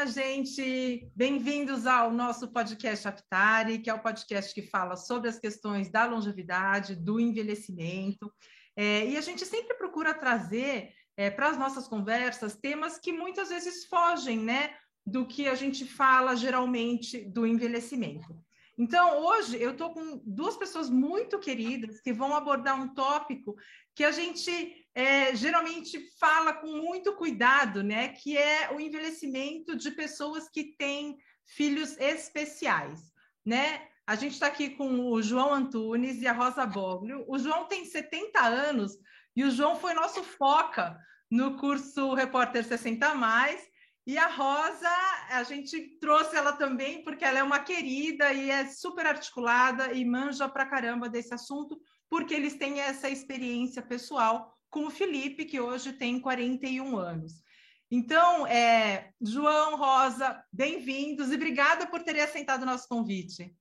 minha gente! Bem-vindos ao nosso podcast Aptari, que é o podcast que fala sobre as questões da longevidade, do envelhecimento. É, e a gente sempre procura trazer é, para as nossas conversas temas que muitas vezes fogem né, do que a gente fala geralmente do envelhecimento. Então, hoje eu estou com duas pessoas muito queridas que vão abordar um tópico que a gente é, geralmente fala com muito cuidado, né? Que é o envelhecimento de pessoas que têm filhos especiais, né? A gente está aqui com o João Antunes e a Rosa Boglio. O João tem 70 anos e o João foi nosso foca no curso Repórter 60 Mais. E a Rosa, a gente trouxe ela também porque ela é uma querida e é super articulada e manja pra caramba desse assunto, porque eles têm essa experiência pessoal com o Felipe, que hoje tem 41 anos. Então, é, João, Rosa, bem-vindos e obrigada por terem aceitado o nosso convite.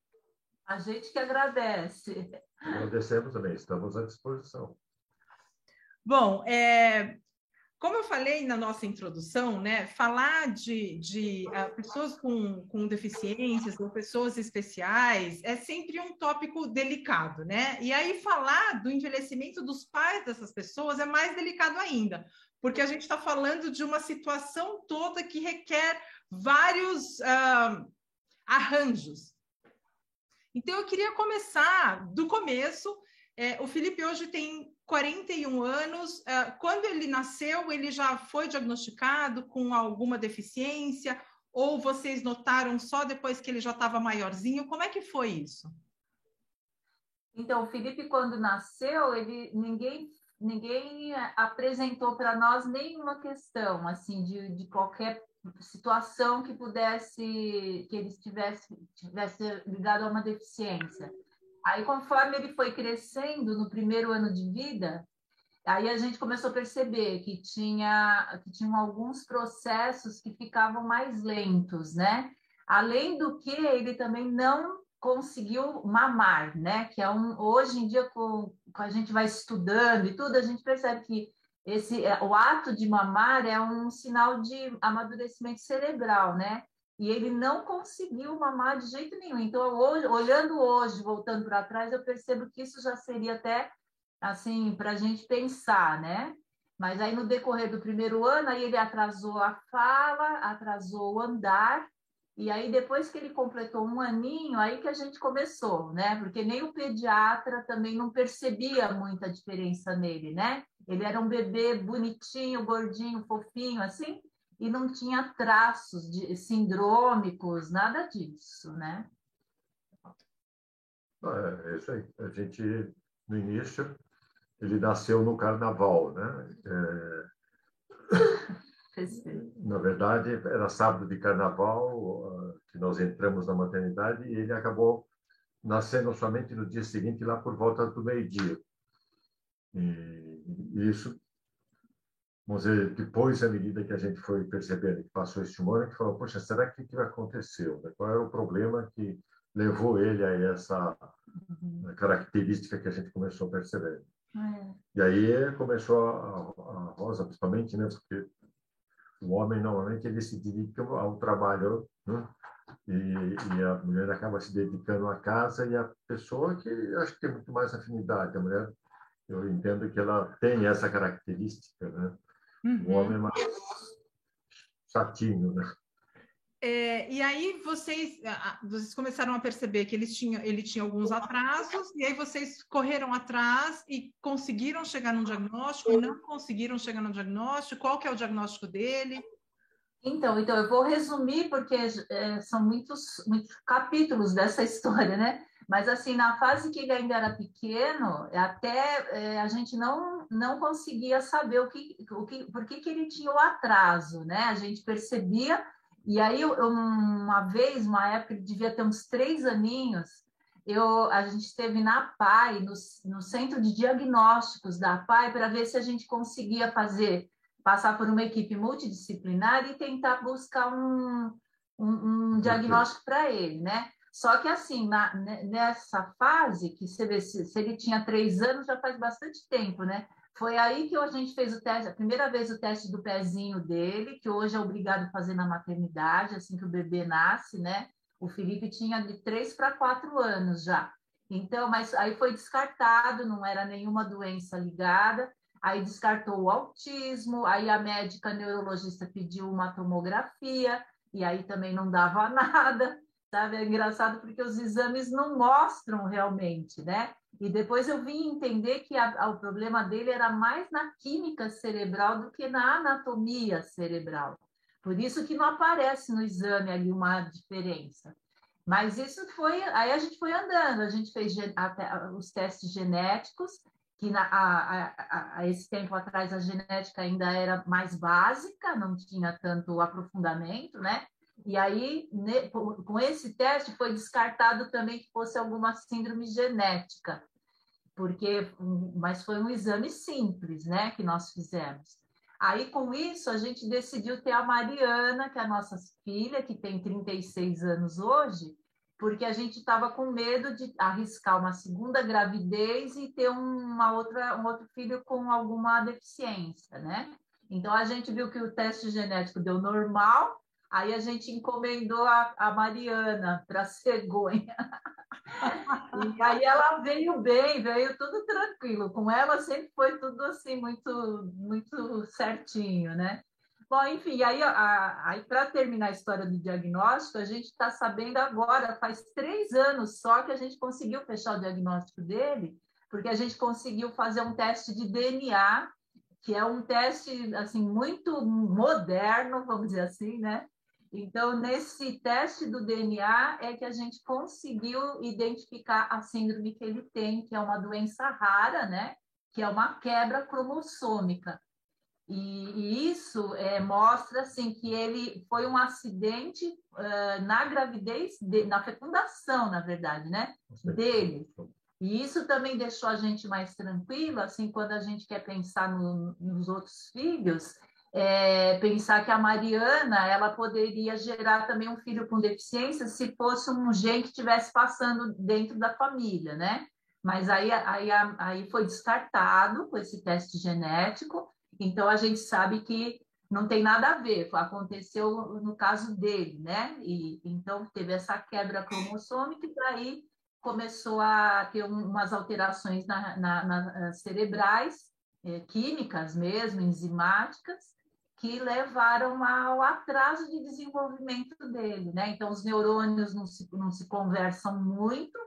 A gente que agradece. Agradecemos também, estamos à disposição. Bom, é, como eu falei na nossa introdução, né, falar de, de uh, pessoas com, com deficiências ou pessoas especiais é sempre um tópico delicado, né? E aí falar do envelhecimento dos pais dessas pessoas é mais delicado ainda, porque a gente está falando de uma situação toda que requer vários uh, arranjos. Então eu queria começar do começo. É, o Felipe hoje tem 41 anos. É, quando ele nasceu, ele já foi diagnosticado com alguma deficiência? Ou vocês notaram só depois que ele já estava maiorzinho? Como é que foi isso? Então, o Felipe, quando nasceu, ele ninguém ninguém apresentou para nós nenhuma questão assim de, de qualquer situação que pudesse que ele estivesse tivesse ligado a uma deficiência. Aí, conforme ele foi crescendo no primeiro ano de vida, aí a gente começou a perceber que tinha que tinham alguns processos que ficavam mais lentos, né? Além do que ele também não conseguiu mamar, né? Que é um hoje em dia com, com a gente vai estudando e tudo, a gente percebe que esse o ato de mamar é um sinal de amadurecimento cerebral, né? E ele não conseguiu mamar de jeito nenhum. Então, olhando hoje, voltando para trás, eu percebo que isso já seria até assim para a gente pensar, né? Mas aí no decorrer do primeiro ano, aí ele atrasou a fala, atrasou o andar, e aí depois que ele completou um aninho, aí que a gente começou, né? Porque nem o pediatra também não percebia muita diferença nele, né? Ele era um bebê bonitinho, gordinho, fofinho, assim, e não tinha traços de sindrômicos, nada disso, né? É, é isso aí. A gente, no início, ele nasceu no carnaval, né? É... Na verdade, era sábado de carnaval que nós entramos na maternidade e ele acabou nascendo somente no dia seguinte, lá por volta do meio-dia. E isso vamos dizer, depois, à medida que a gente foi percebendo que passou esse tumor, a gente falou, poxa, será que o que aconteceu? Qual era o problema que levou ele a essa uhum. característica que a gente começou a perceber? É. E aí começou a, a, Rosa, principalmente, né, porque o homem, normalmente, ele se dedica ao trabalho, né? E, e, a mulher acaba se dedicando à casa e a pessoa que acho que tem muito mais afinidade, a mulher, eu entendo que ela tem essa característica, né? Uhum. O homem mais chatinho, né? É, e aí vocês, vocês começaram a perceber que eles tinham, ele tinha alguns atrasos, e aí vocês correram atrás e conseguiram chegar no diagnóstico, e não conseguiram chegar no diagnóstico. Qual que é o diagnóstico dele? Então, então eu vou resumir porque é, são muitos, muitos capítulos dessa história, né? Mas, assim, na fase que ele ainda era pequeno, até é, a gente não, não conseguia saber o que, o que, por que, que ele tinha o atraso, né? A gente percebia, e aí, uma vez, uma época, ele devia ter uns três aninhos, eu, a gente esteve na PAI, no, no centro de diagnósticos da PAI, para ver se a gente conseguia fazer, passar por uma equipe multidisciplinar e tentar buscar um, um, um diagnóstico para ele, né? Só que, assim, na, nessa fase, que se, se ele tinha três anos, já faz bastante tempo, né? Foi aí que a gente fez o teste, a primeira vez o teste do pezinho dele, que hoje é obrigado a fazer na maternidade, assim que o bebê nasce, né? O Felipe tinha de três para quatro anos já. Então, mas aí foi descartado, não era nenhuma doença ligada. Aí descartou o autismo, aí a médica neurologista pediu uma tomografia, e aí também não dava nada, sabe? É engraçado porque os exames não mostram realmente, né? E depois eu vim entender que a, a, o problema dele era mais na química cerebral do que na anatomia cerebral. Por isso que não aparece no exame ali uma diferença. Mas isso foi, aí a gente foi andando, a gente fez os testes genéticos, que na, a, a, esse tempo atrás a genética ainda era mais básica, não tinha tanto aprofundamento, né? E aí, ne, com esse teste, foi descartado também que fosse alguma síndrome genética, porque, mas foi um exame simples, né, que nós fizemos. Aí, com isso, a gente decidiu ter a Mariana, que é a nossa filha, que tem 36 anos hoje, porque a gente estava com medo de arriscar uma segunda gravidez e ter uma outra, um outro filho com alguma deficiência, né? Então, a gente viu que o teste genético deu normal, Aí a gente encomendou a, a Mariana para cegonha. e aí ela veio bem, veio tudo tranquilo. Com ela sempre foi tudo assim, muito, muito certinho, né? Bom, enfim, aí, aí para terminar a história do diagnóstico, a gente está sabendo agora, faz três anos só que a gente conseguiu fechar o diagnóstico dele, porque a gente conseguiu fazer um teste de DNA, que é um teste assim muito moderno, vamos dizer assim, né? Então, nesse teste do DNA é que a gente conseguiu identificar a síndrome que ele tem, que é uma doença rara, né? Que é uma quebra cromossômica. E, e isso é, mostra assim que ele foi um acidente uh, na gravidez, de, na fecundação, na verdade, né? Dele. E isso também deixou a gente mais tranquilo, assim, quando a gente quer pensar no, nos outros filhos, é, pensar que a Mariana ela poderia gerar também um filho com deficiência se fosse um gene que estivesse passando dentro da família, né? Mas aí, aí, aí foi descartado com esse teste genético, então a gente sabe que não tem nada a ver, aconteceu no caso dele, né? E então teve essa quebra cromossômica e daí começou a ter umas alterações na, na, nas cerebrais, é, químicas mesmo, enzimáticas, que levaram ao atraso de desenvolvimento dele, né? Então, os neurônios não se, não se conversam muito,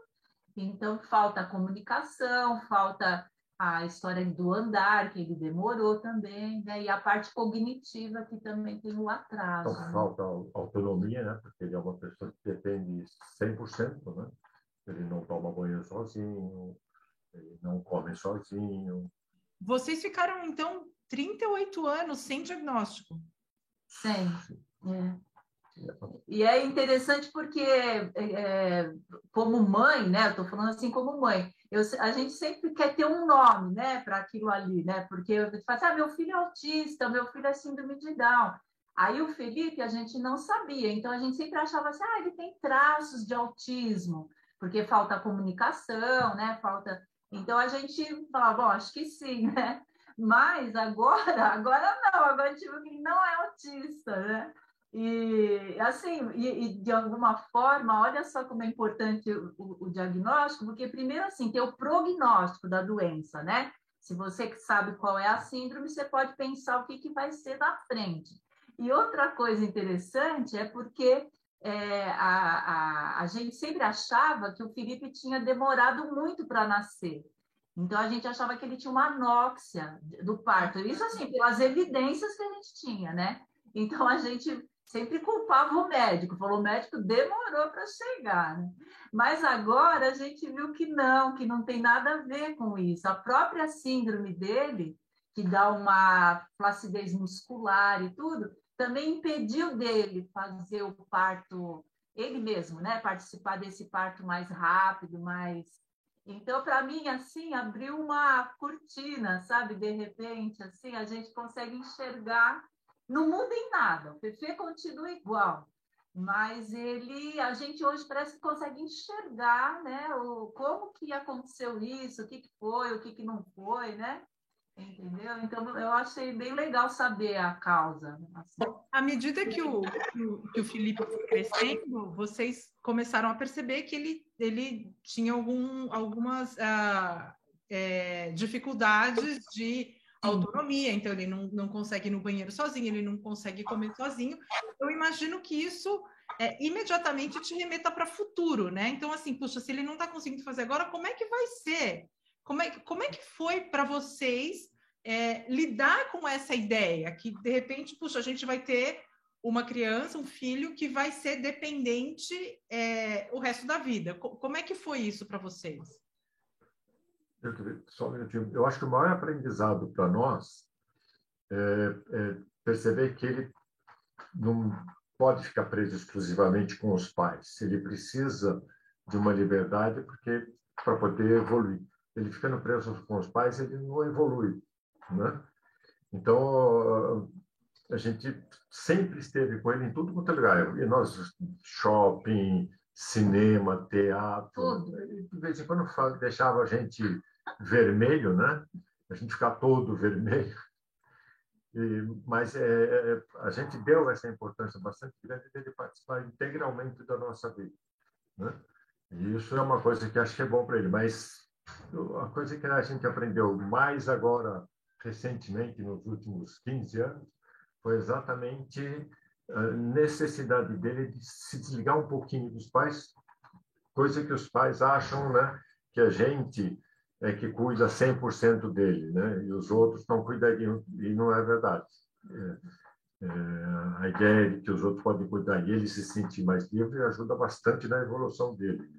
então falta comunicação, falta a história do andar, que ele demorou também, né? E a parte cognitiva, que também tem o atraso. Então, né? falta autonomia, né? Porque ele é uma pessoa que depende 100%, né? Ele não toma banho sozinho, ele não come sozinho. Vocês ficaram, então, 38 anos sem diagnóstico. Sem. É. E é interessante porque, é, é como mãe, né? Estou falando assim como mãe, eu, a gente sempre quer ter um nome, né, para aquilo ali, né? Porque eu falo, assim, ah, meu filho é autista, meu filho é síndrome de Down. Aí o Felipe a gente não sabia, então a gente sempre achava assim, ah, ele tem traços de autismo, porque falta comunicação, né? Falta. Então a gente falava, bom, acho que sim, né? Mas agora, agora não, agora viu que não é autista, né? E assim, e, e, de alguma forma, olha só como é importante o, o, o, diagnóstico, porque primeiro assim, tem o prognóstico da doença, né? Se você sabe qual é a síndrome, você pode pensar o que, que vai ser na frente. E outra coisa interessante é porque é, a, a, a gente sempre achava que o Felipe tinha demorado muito para nascer. Então a gente achava que ele tinha uma anóxia do parto. Isso assim, pelas evidências que a gente tinha, né? Então a gente sempre culpava o médico, falou o médico demorou para chegar, né? Mas agora a gente viu que não, que não tem nada a ver com isso. A própria síndrome dele, que dá uma flacidez muscular e tudo, também impediu dele fazer o parto ele mesmo, né? Participar desse parto mais rápido, mais então, para mim, assim, abriu uma cortina, sabe? De repente, assim, a gente consegue enxergar. Não muda em nada, o PP continua igual, mas ele, a gente hoje parece que consegue enxergar, né? O, como que aconteceu isso, o que, que foi, o que, que não foi, né? Entendeu? Então, eu achei bem legal saber a causa. Assim. À medida que o, que o, Felipe foi crescendo, vocês começaram a perceber que ele, ele tinha algum, algumas uh, é, dificuldades de autonomia, então ele não, não consegue ir no banheiro sozinho, ele não consegue comer sozinho. Eu imagino que isso é, imediatamente te remeta para futuro, né? Então, assim, puxa, se ele não está conseguindo fazer agora, como é que vai ser? Como é, como é que foi para vocês é, lidar com essa ideia? Que, de repente, puxa, a gente vai ter uma criança, um filho que vai ser dependente é, o resto da vida. Como é que foi isso para vocês? Eu, só um minutinho. Eu acho que o maior aprendizado para nós é, é, perceber que ele não pode ficar preso exclusivamente com os pais. Ele precisa de uma liberdade porque para poder evoluir ele ficando preso com os pais, ele não evolui, né? Então, a gente sempre esteve com ele em tudo quanto é lugar. E nós, shopping, cinema, teatro. Ele, de vez em quando, deixava a gente vermelho, né? A gente ficar todo vermelho. E, mas é, é, a gente deu essa importância bastante grande dele participar integralmente da nossa vida. Né? E isso é uma coisa que acho que é bom para ele. Mas a coisa que a gente aprendeu mais agora, recentemente, nos últimos 15 anos, foi exatamente a necessidade dele de se desligar um pouquinho dos pais, coisa que os pais acham né, que a gente é que cuida 100% dele, né? e os outros não cuidariam, e não é verdade. É, é, a ideia de que os outros podem cuidar e ele se sentir mais livre ajuda bastante na evolução dele.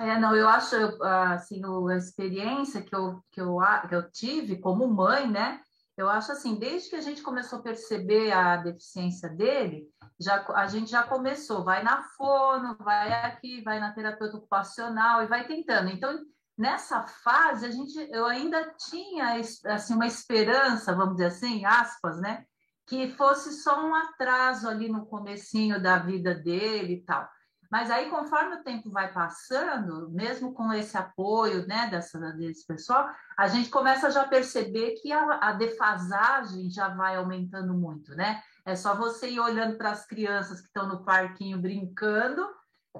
É, não, eu acho, assim, a experiência que eu, que, eu, que eu tive como mãe, né? Eu acho assim, desde que a gente começou a perceber a deficiência dele, já, a gente já começou, vai na fono, vai aqui, vai na terapeuta ocupacional e vai tentando. Então, nessa fase, a gente, eu ainda tinha assim, uma esperança, vamos dizer assim, aspas, né? Que fosse só um atraso ali no comecinho da vida dele e tal. Mas aí, conforme o tempo vai passando, mesmo com esse apoio né, dessa, desse pessoal, a gente começa já a perceber que a, a defasagem já vai aumentando muito, né? É só você ir olhando para as crianças que estão no parquinho brincando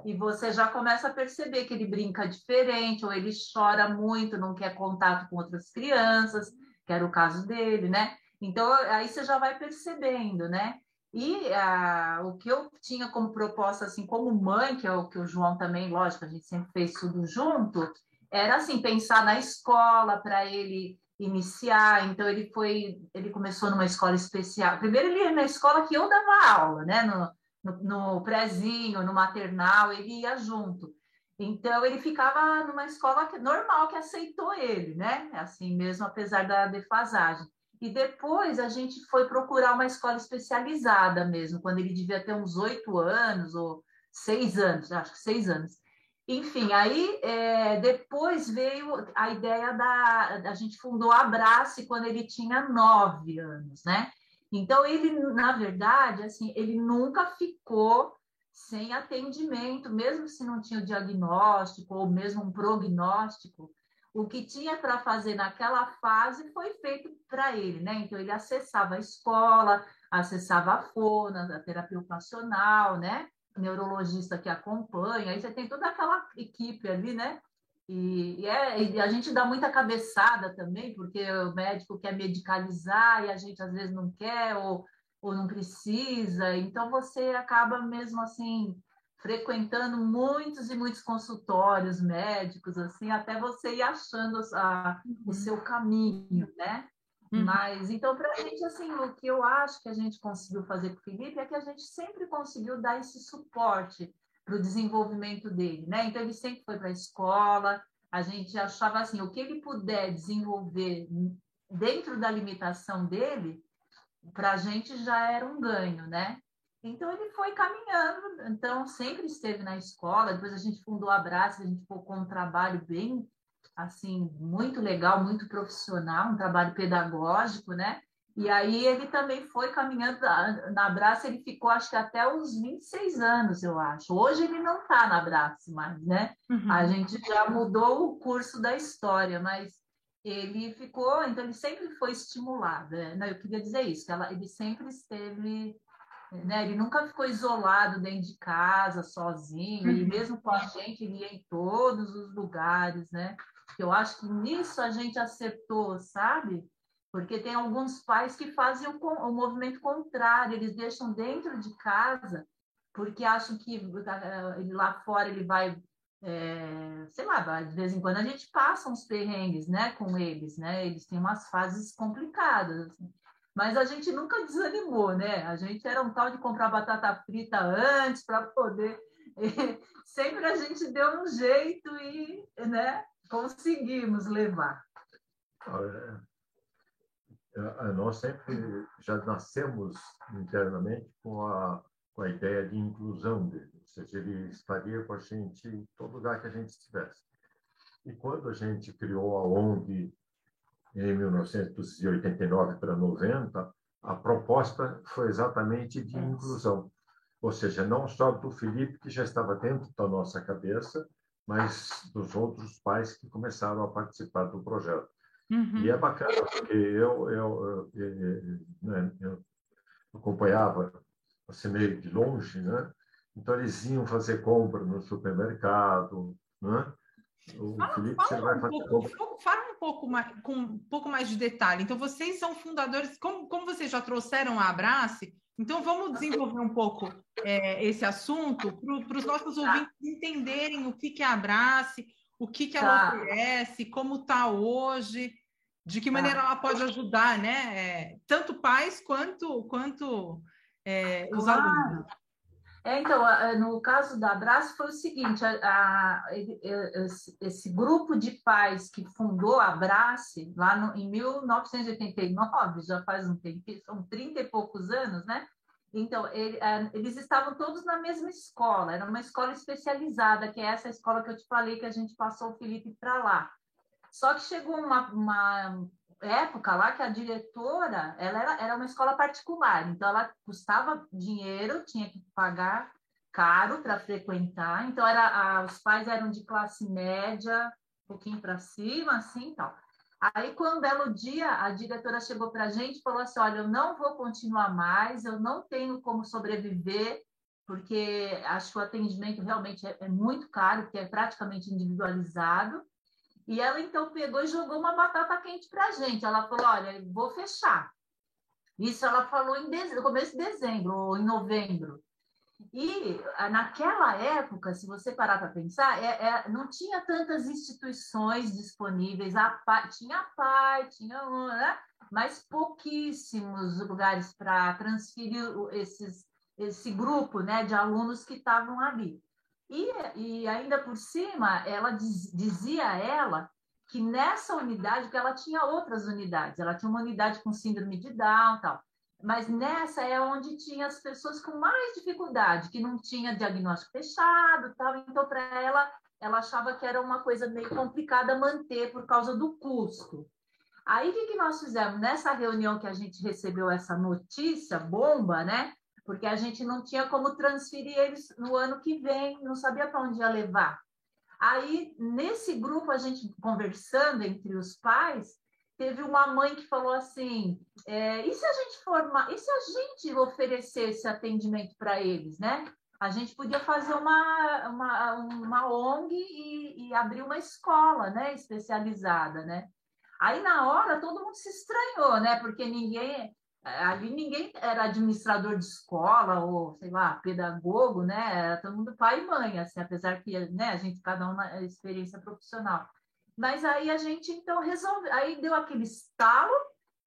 e você já começa a perceber que ele brinca diferente, ou ele chora muito, não quer contato com outras crianças, que era o caso dele, né? Então, aí você já vai percebendo, né? E ah, o que eu tinha como proposta, assim, como mãe, que é o que o João também, lógico, a gente sempre fez tudo junto, era assim, pensar na escola para ele iniciar. Então ele foi, ele começou numa escola especial. Primeiro ele ia na escola que eu dava aula, né? No, no, no prézinho, no maternal, ele ia junto. Então ele ficava numa escola normal que aceitou ele, né? Assim mesmo, apesar da defasagem. E depois a gente foi procurar uma escola especializada mesmo, quando ele devia ter uns oito anos ou seis anos, acho que seis anos. Enfim, aí é, depois veio a ideia da. A gente fundou a Abrace quando ele tinha nove anos, né? Então, ele, na verdade, assim, ele nunca ficou sem atendimento, mesmo se não tinha o diagnóstico ou mesmo um prognóstico, o que tinha para fazer naquela fase foi feito para ele, né? Então ele acessava a escola, acessava a FONA, a terapia ocupacional, né? O neurologista que acompanha, aí você tem toda aquela equipe ali, né? E, e, é, e a gente dá muita cabeçada também, porque o médico quer medicalizar e a gente às vezes não quer ou, ou não precisa, então você acaba mesmo assim frequentando muitos e muitos consultórios médicos, assim, até você ir achando a, uhum. o seu caminho, né? Uhum. Mas, então, para a gente, assim, o que eu acho que a gente conseguiu fazer com o Felipe é que a gente sempre conseguiu dar esse suporte para o desenvolvimento dele, né? Então, ele sempre foi para a escola, a gente achava assim, o que ele puder desenvolver dentro da limitação dele, para a gente já era um ganho, né? Então ele foi caminhando, então sempre esteve na escola, depois a gente fundou a Abraço, a gente focou um trabalho bem assim, muito legal, muito profissional, um trabalho pedagógico, né? E aí ele também foi caminhando na Abraço, ele ficou acho que até os 26 anos, eu acho. Hoje ele não está na Abraço mais, né? Uhum. A gente já mudou o curso da história, mas ele ficou, então ele sempre foi estimulado. Né? Eu queria dizer isso, que ela, ele sempre esteve, né? Ele nunca ficou isolado dentro de casa, sozinho. E uhum. mesmo com a gente, ele ia em todos os lugares, né? Eu acho que nisso a gente acertou, sabe? Porque tem alguns pais que fazem o, o movimento contrário, eles deixam dentro de casa, porque acham que eh, lá fora ele vai é, sei lá, de vez em quando a gente passa uns perrengues, né, com eles, né? Eles têm umas fases complicadas, assim. Mas a gente nunca desanimou, né? A gente era um tal de comprar batata frita antes para poder. sempre a gente deu um jeito e, né, conseguimos levar. Nós sempre já nascemos internamente com a, com a ideia de inclusão dele seja, ele estaria com a gente em todo lugar que a gente estivesse. E quando a gente criou a ONG em 1989 para 90, a proposta foi exatamente de inclusão. Ou seja, não só do Felipe, que já estava dentro da nossa cabeça, mas dos outros pais que começaram a participar do projeto. Uhum. E é bacana, porque eu, eu, eu, eu, né, eu acompanhava assim, meio de longe, né? Então, eles iam fazer compra no supermercado, né? O fala, Felipe, fala você um fazer pouco, compra. Fala um pouco mais, com um pouco mais de detalhe. Então, vocês são fundadores, como, como vocês já trouxeram a Abrace, então vamos desenvolver um pouco é, esse assunto para os nossos ouvintes entenderem o que, que é a Abrace, o que, que ela tá. oferece, como está hoje, de que maneira tá. ela pode ajudar, né? É, tanto pais quanto, quanto é, os claro. alunos. É, então, no caso da Abraço foi o seguinte, a, a, esse grupo de pais que fundou a Abrace, lá no, em 1989, já faz um tempo, são 30 e poucos anos, né? Então, ele, eles estavam todos na mesma escola, era uma escola especializada, que é essa escola que eu te falei que a gente passou o Felipe para lá. Só que chegou uma, uma época lá que a diretora ela era, era uma escola particular, então ela custava dinheiro, tinha que pagar caro para frequentar, então era a, os pais eram de classe média, um pouquinho para cima, assim, tal. Aí, quando um belo dia, a diretora chegou para a gente e falou assim: Olha, eu não vou continuar mais, eu não tenho como sobreviver, porque acho que o atendimento realmente é, é muito caro, porque é praticamente individualizado. E ela então pegou e jogou uma batata quente para a gente. Ela falou: Olha, vou fechar. Isso ela falou em no começo de dezembro ou em novembro. E ah, naquela época, se você parar para pensar, é, é, não tinha tantas instituições disponíveis. A tinha a PAI, tinha né? mas pouquíssimos lugares para transferir esses, esse grupo né, de alunos que estavam ali. E, e ainda por cima, ela diz, dizia ela que nessa unidade, que ela tinha outras unidades, ela tinha uma unidade com síndrome de Down tal, mas nessa é onde tinha as pessoas com mais dificuldade, que não tinha diagnóstico fechado, tal, então para ela, ela achava que era uma coisa meio complicada manter por causa do custo. Aí o que, que nós fizemos? Nessa reunião que a gente recebeu essa notícia, bomba, né? Porque a gente não tinha como transferir eles no ano que vem, não sabia para onde ia levar. Aí, nesse grupo, a gente conversando entre os pais, teve uma mãe que falou assim: é, e se a gente formar, e se a gente oferecer esse atendimento para eles, né? A gente podia fazer uma, uma, uma ONG e, e abrir uma escola, né? Especializada, né? Aí, na hora, todo mundo se estranhou, né? Porque ninguém, ali ninguém era administrador de escola ou, sei lá, pedagogo, né? Era todo mundo pai e mãe, assim, apesar que né, a gente, cada um na experiência profissional. Mas aí a gente, então, resolveu, aí deu aquele estalo,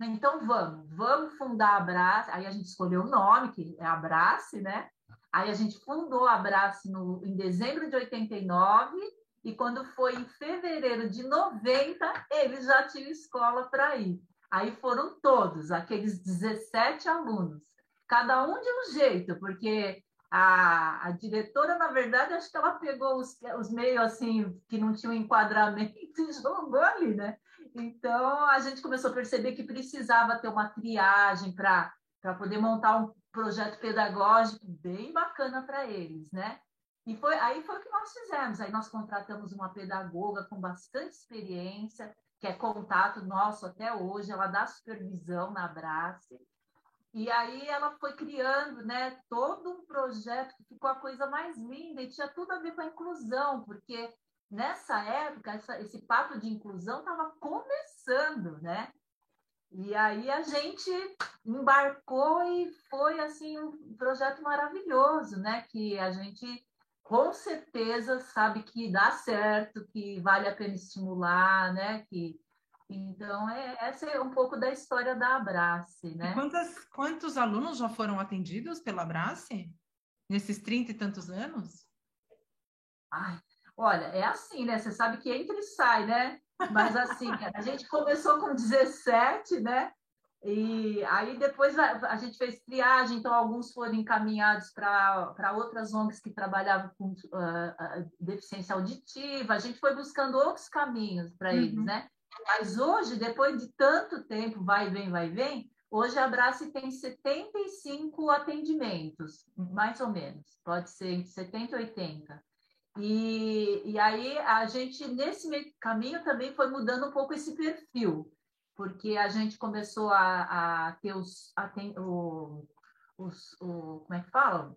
né? então vamos, vamos fundar a Abrace, aí a gente escolheu o nome, que é Abrace, né? Aí a gente fundou a Abrace no, em dezembro de 89, e quando foi em fevereiro de 90, eles já tinham escola para ir. Aí foram todos, aqueles 17 alunos, cada um de um jeito, porque a, a diretora, na verdade, acho que ela pegou os, os meios assim que não tinham enquadramento e jogou ali, né? Então a gente começou a perceber que precisava ter uma triagem para poder montar um projeto pedagógico bem bacana para eles, né? E foi aí foi o que nós fizemos. Aí nós contratamos uma pedagoga com bastante experiência, que é contato nosso até hoje, ela dá supervisão na Abrace. E aí ela foi criando né, todo um projeto que ficou a coisa mais linda e tinha tudo a ver com a inclusão, porque nessa época essa, esse papo de inclusão estava começando, né? E aí a gente embarcou e foi assim um projeto maravilhoso, né? Que a gente com certeza sabe que dá certo, que vale a pena estimular, né? Que então é essa é um pouco da história da Abrace, né? Quantas, quantos alunos já foram atendidos pela Abrace nesses 30 e tantos anos? Ai, olha, é assim, né? Você sabe que entra e sai, né? Mas assim, a gente começou com 17, né? E aí depois a gente fez triagem, então alguns foram encaminhados para outras ONGs que trabalhavam com uh, deficiência auditiva. A gente foi buscando outros caminhos para uhum. eles, né? Mas hoje, depois de tanto tempo, vai, vem, vai, vem, hoje a Brace tem 75 atendimentos, mais ou menos, pode ser entre 70 e 80. E, e aí a gente, nesse meio caminho, também foi mudando um pouco esse perfil, porque a gente começou a, a ter os, a ter, o, os o, como é que fala?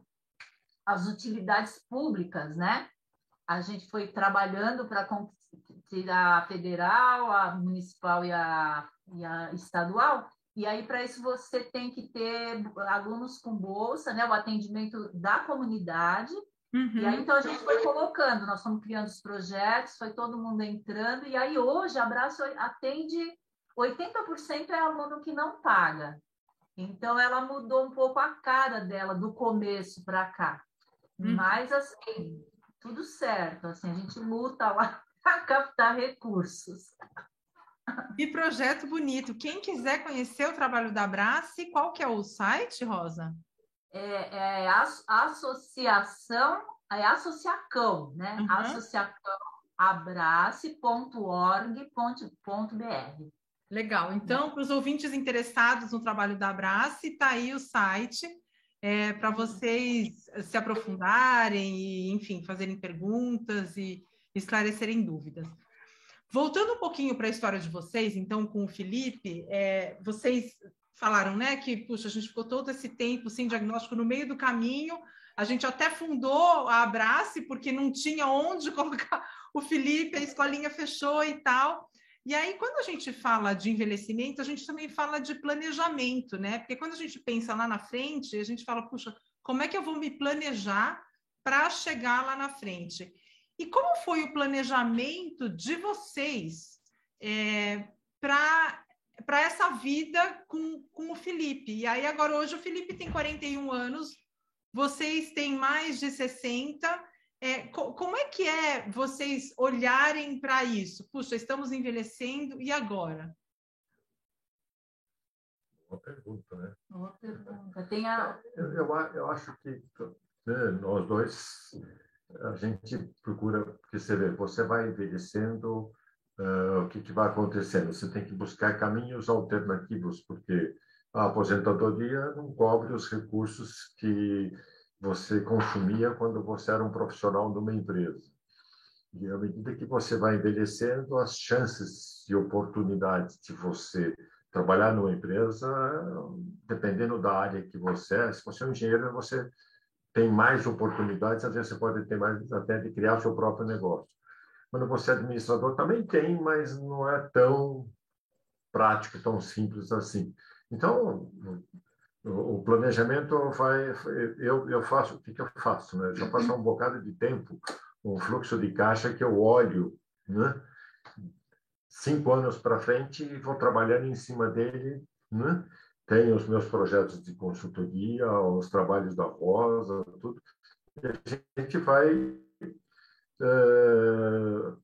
As utilidades públicas, né? A gente foi trabalhando para tirar a federal, a municipal e a, e a estadual, e aí, para isso, você tem que ter alunos com bolsa, né? O atendimento da comunidade, Uhum. E aí, então, a gente foi colocando, nós fomos criando os projetos, foi todo mundo entrando, e aí hoje a Abraço atende 80% é aluno que não paga. Então, ela mudou um pouco a cara dela do começo para cá. Uhum. Mas, assim, tudo certo, assim, a gente luta lá para captar recursos. Que projeto bonito. Quem quiser conhecer o trabalho da Abrace, qual que é o site, Rosa? é, é associação, é associacão, né? Uhum. Associacão abrace.org.br. Legal. Então, para os ouvintes interessados no trabalho da Abrace, está aí o site é, para vocês se aprofundarem e, enfim, fazerem perguntas e esclarecerem dúvidas. Voltando um pouquinho para a história de vocês, então, com o Felipe, é, vocês falaram, né, que, puxa, a gente ficou todo esse tempo sem diagnóstico no meio do caminho, a gente até fundou a Abrace, porque não tinha onde colocar o Felipe, a escolinha fechou e tal. E aí, quando a gente fala de envelhecimento, a gente também fala de planejamento, né? Porque quando a gente pensa lá na frente, a gente fala, puxa, como é que eu vou me planejar para chegar lá na frente? E como foi o planejamento de vocês é, para essa vida com, com o Felipe. E aí, agora, hoje, o Felipe tem 41 anos, vocês têm mais de 60. É, co como é que é vocês olharem para isso? Puxa, estamos envelhecendo, e agora? Boa pergunta, né? Boa pergunta. Tem a... eu, eu, eu acho que né, nós dois, a gente procura, porque você vê, você vai envelhecendo, uh, o que, que vai acontecendo. Você tem que buscar caminhos alternativos, porque a aposentadoria não cobre os recursos que você consumia quando você era um profissional de uma empresa. E à medida que você vai envelhecendo, as chances e oportunidades de você trabalhar numa empresa, dependendo da área que você é, se você é um engenheiro, você tem mais oportunidades, às vezes você pode ter mais até de criar seu próprio negócio. Quando você é administrador, também tem, mas não é tão prático, tão simples assim. Então, o planejamento vai. Eu, eu faço. O que, que eu faço? Né? Já passo um bocado de tempo um fluxo de caixa que eu olho, né? cinco anos para frente e vou trabalhando em cima dele. Né? Tenho os meus projetos de consultoria, os trabalhos da Rosa, tudo. E a gente vai uh,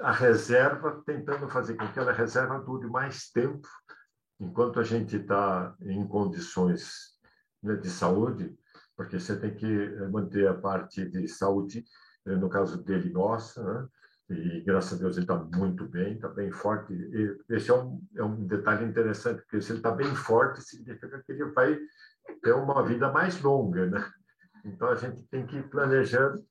a reserva, tentando fazer com que aquela reserva dure mais tempo, enquanto a gente está em condições né, de saúde, porque você tem que eh, manter a parte de saúde, eh, no caso dele, nossa, né? e graças a Deus ele está muito bem, está bem forte. Esse é um, é um detalhe interessante, porque se ele está bem forte, significa que ele vai ter uma vida mais longa, né? Então a gente tem que ir planejando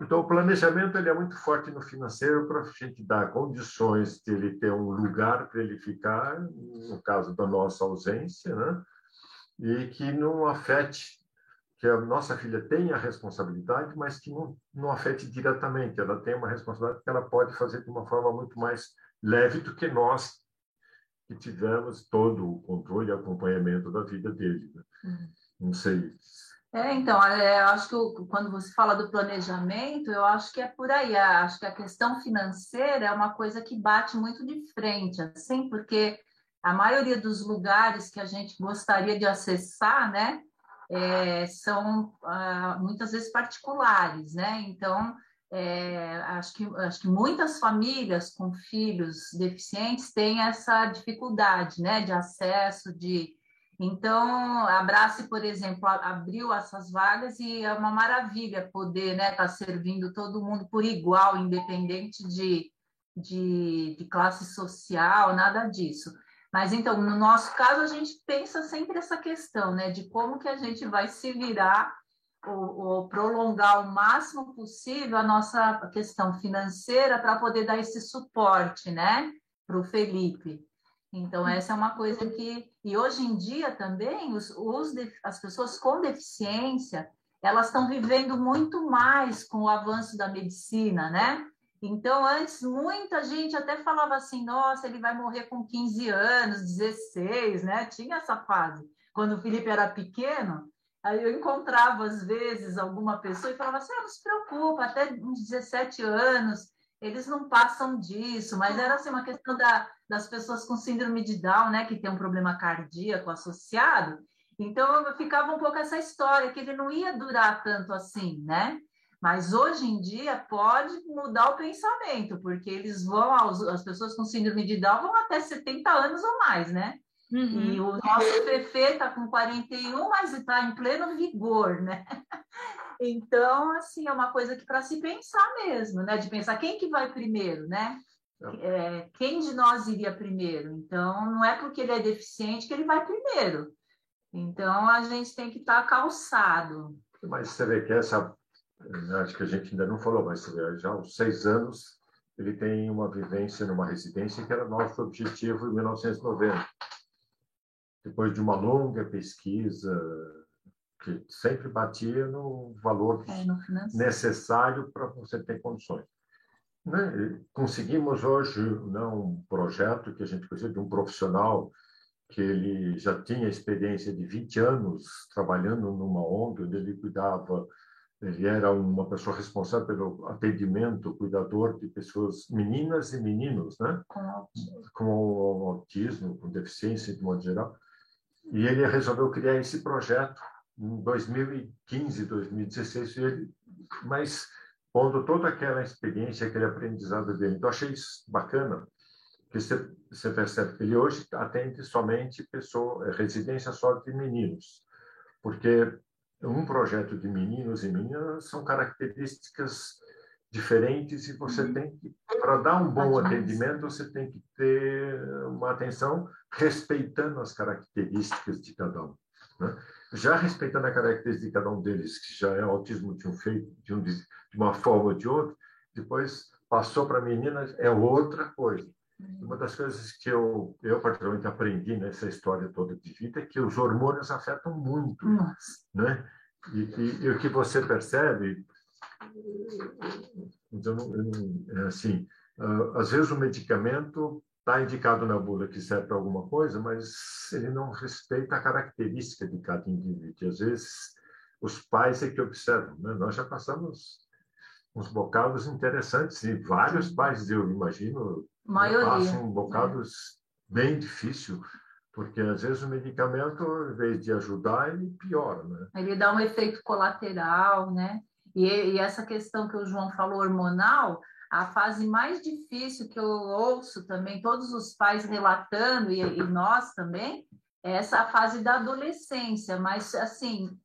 Então, o planejamento ele é muito forte no financeiro para a gente dar condições de ele ter um lugar para ele ficar, no caso da nossa ausência, né? e que não afete, que a nossa filha tenha a responsabilidade, mas que não, não afete diretamente. Ela tem uma responsabilidade que ela pode fazer de uma forma muito mais leve do que nós, que tivemos todo o controle e acompanhamento da vida dele. Né? Uhum. Não sei é, então, é, eu acho que quando você fala do planejamento, eu acho que é por aí. Eu acho que a questão financeira é uma coisa que bate muito de frente, assim, porque a maioria dos lugares que a gente gostaria de acessar, né, é, são ah, muitas vezes particulares, né? Então, é, acho, que, acho que muitas famílias com filhos deficientes têm essa dificuldade, né, de acesso, de então, a por exemplo, abriu essas vagas e é uma maravilha poder estar né, tá servindo todo mundo por igual, independente de, de, de, classe social, nada disso. Mas, então, no nosso caso, a gente pensa sempre essa questão, né, de como que a gente vai se virar ou, ou prolongar o máximo possível a nossa questão financeira para poder dar esse suporte, né, para o Felipe. Então, essa é uma coisa que. E hoje em dia também, os, os, as pessoas com deficiência, elas estão vivendo muito mais com o avanço da medicina, né? Então, antes, muita gente até falava assim: nossa, ele vai morrer com 15 anos, 16, né? Tinha essa fase. Quando o Felipe era pequeno, aí eu encontrava, às vezes, alguma pessoa e falava assim: ah, não se preocupa, até uns 17 anos eles não passam disso, mas era assim uma questão da, das pessoas com síndrome de Down, né, que tem um problema cardíaco associado. Então ficava um pouco essa história que ele não ia durar tanto assim, né? Mas hoje em dia pode mudar o pensamento, porque eles vão, as pessoas com síndrome de Down vão até 70 anos ou mais, né? Uhum. E o nosso Fefe está com 41, mas está em pleno vigor, né? Então, assim, é uma coisa que para se pensar mesmo, né? De pensar quem que vai primeiro, né? É, quem de nós iria primeiro? Então, não é porque ele é deficiente que ele vai primeiro. Então, a gente tem que estar tá calçado. Mas você vê que essa, acho que a gente ainda não falou, mas já há uns seis anos ele tem uma vivência numa residência que era nosso objetivo em 1990. Depois de uma longa pesquisa, que sempre batia no valor é, no necessário para você ter condições. Né? Conseguimos hoje né, um projeto que a gente precisa de um profissional que ele já tinha experiência de 20 anos trabalhando numa ONG, onde ele cuidava, ele era uma pessoa responsável pelo atendimento, cuidador de pessoas, meninas e meninos, né? Com autismo, com autismo, com deficiência de modo geral. E ele resolveu criar esse projeto em 2015, 2016, ele, mas pondo toda aquela experiência, aquele aprendizado dele. Então, achei isso bacana, que você, você percebe que ele hoje atende somente pessoa, residência só de meninos, porque um projeto de meninos e meninas são características diferentes e você uhum. tem que, para dar um bom atendimento, você tem que ter uma atenção respeitando as características de cada um. Né? Já respeitando a característica de cada um deles, que já é autismo de um feito, de, um, de uma forma ou de outra, depois passou para meninas, é outra coisa. Uma das coisas que eu, eu particularmente aprendi nessa história toda de vida é que os hormônios afetam muito, Nossa. né? E, e, e, o que você percebe, então, assim, ah, às vezes o medicamento está indicado na bula que serve para alguma coisa, mas ele não respeita a característica de cada indivíduo. Às vezes, os pais é que observam. Né? Nós já passamos uns bocados interessantes e vários pais, eu imagino, Maioria, passam bocados né? bem difíceis, porque às vezes o medicamento, em vez de ajudar, ele piora. Né? Ele dá um efeito colateral, né? E, e essa questão que o João falou, hormonal, a fase mais difícil que eu ouço também, todos os pais relatando, e, e nós também, é essa fase da adolescência. Mas, assim,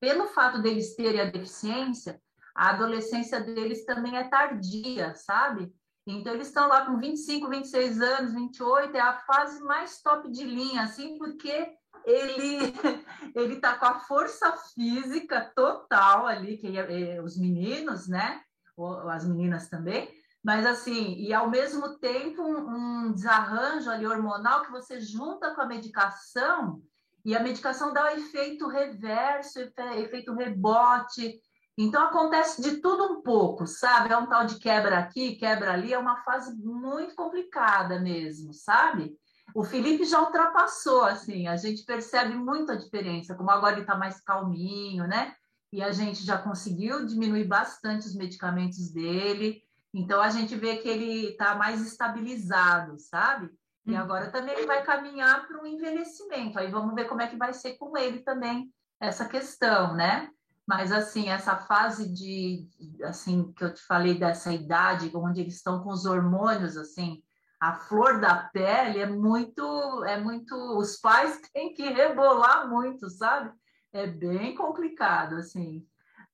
pelo fato deles terem a deficiência, a adolescência deles também é tardia, sabe? Então, eles estão lá com 25, 26 anos, 28, é a fase mais top de linha, assim, porque ele ele está com a força física total ali, que é, é, os meninos, né? Ou, as meninas também, mas assim, e ao mesmo tempo um, um desarranjo ali hormonal que você junta com a medicação, e a medicação dá o efeito reverso, efeito rebote. Então acontece de tudo um pouco, sabe? É um tal de quebra aqui, quebra ali, é uma fase muito complicada mesmo, sabe? O Felipe já ultrapassou, assim, a gente percebe muito a diferença, como agora ele está mais calminho, né? E a gente já conseguiu diminuir bastante os medicamentos dele, então a gente vê que ele está mais estabilizado, sabe? E uhum. agora também ele vai caminhar para um envelhecimento. Aí vamos ver como é que vai ser com ele também essa questão, né? Mas assim, essa fase de assim que eu te falei dessa idade, onde eles estão com os hormônios assim, a flor da pele é muito, é muito, os pais têm que rebolar muito, sabe? É bem complicado, assim.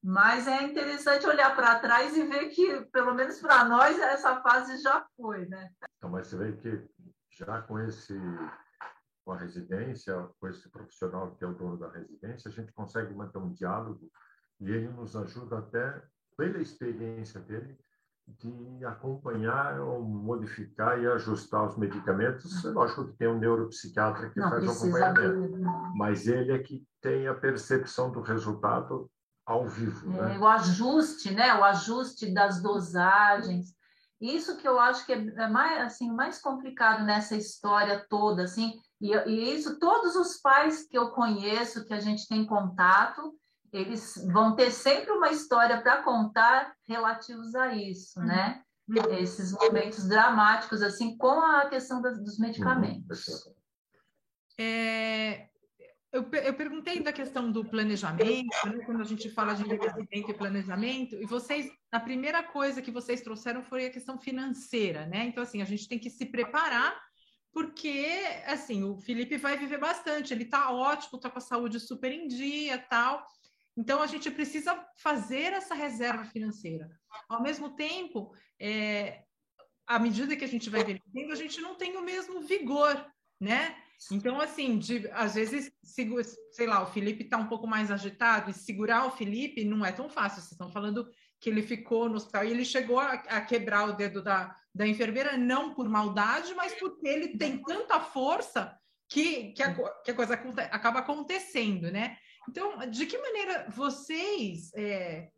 Mas é interessante olhar para trás e ver que, pelo menos para nós, essa fase já foi, né? Então, mas você vê que já com esse com a residência, com esse profissional que é o dono da residência, a gente consegue manter um diálogo e ele nos ajuda até, pela experiência dele, de acompanhar ou modificar e ajustar os medicamentos. É lógico que tem um neuropsiquiatra que Não, faz o acompanhamento, mas ele é que tem a percepção do resultado ao vivo. É, né? O ajuste, né? O ajuste das dosagens. Isso que eu acho que é, é mais, assim, mais complicado nessa história toda, assim, e, e isso todos os pais que eu conheço, que a gente tem contato, eles vão ter sempre uma história para contar relativos a isso, uhum. né? Esses momentos dramáticos, assim, com a questão das, dos medicamentos. Uhum. É, eu, eu, perguntei da questão do planejamento, né? quando a gente fala de envelhecimento e planejamento, e vocês, a primeira coisa que vocês trouxeram foi a questão financeira, né? Então, assim, a gente tem que se preparar, porque, assim, o Felipe vai viver bastante, ele tá ótimo, tá com a saúde super em dia, tal, então, a gente precisa fazer essa reserva financeira. Ao mesmo tempo, é, à medida que a gente vai envelhecendo, a gente não tem o mesmo vigor, né? Então, assim, de, às vezes, sei lá, o Felipe está um pouco mais agitado e segurar o Felipe não é tão fácil. Vocês estão falando que ele ficou no hospital e ele chegou a, a quebrar o dedo da, da enfermeira, não por maldade, mas porque ele tem tanta força que, que, a, que a coisa acaba acontecendo, né? Então, de que maneira vocês é,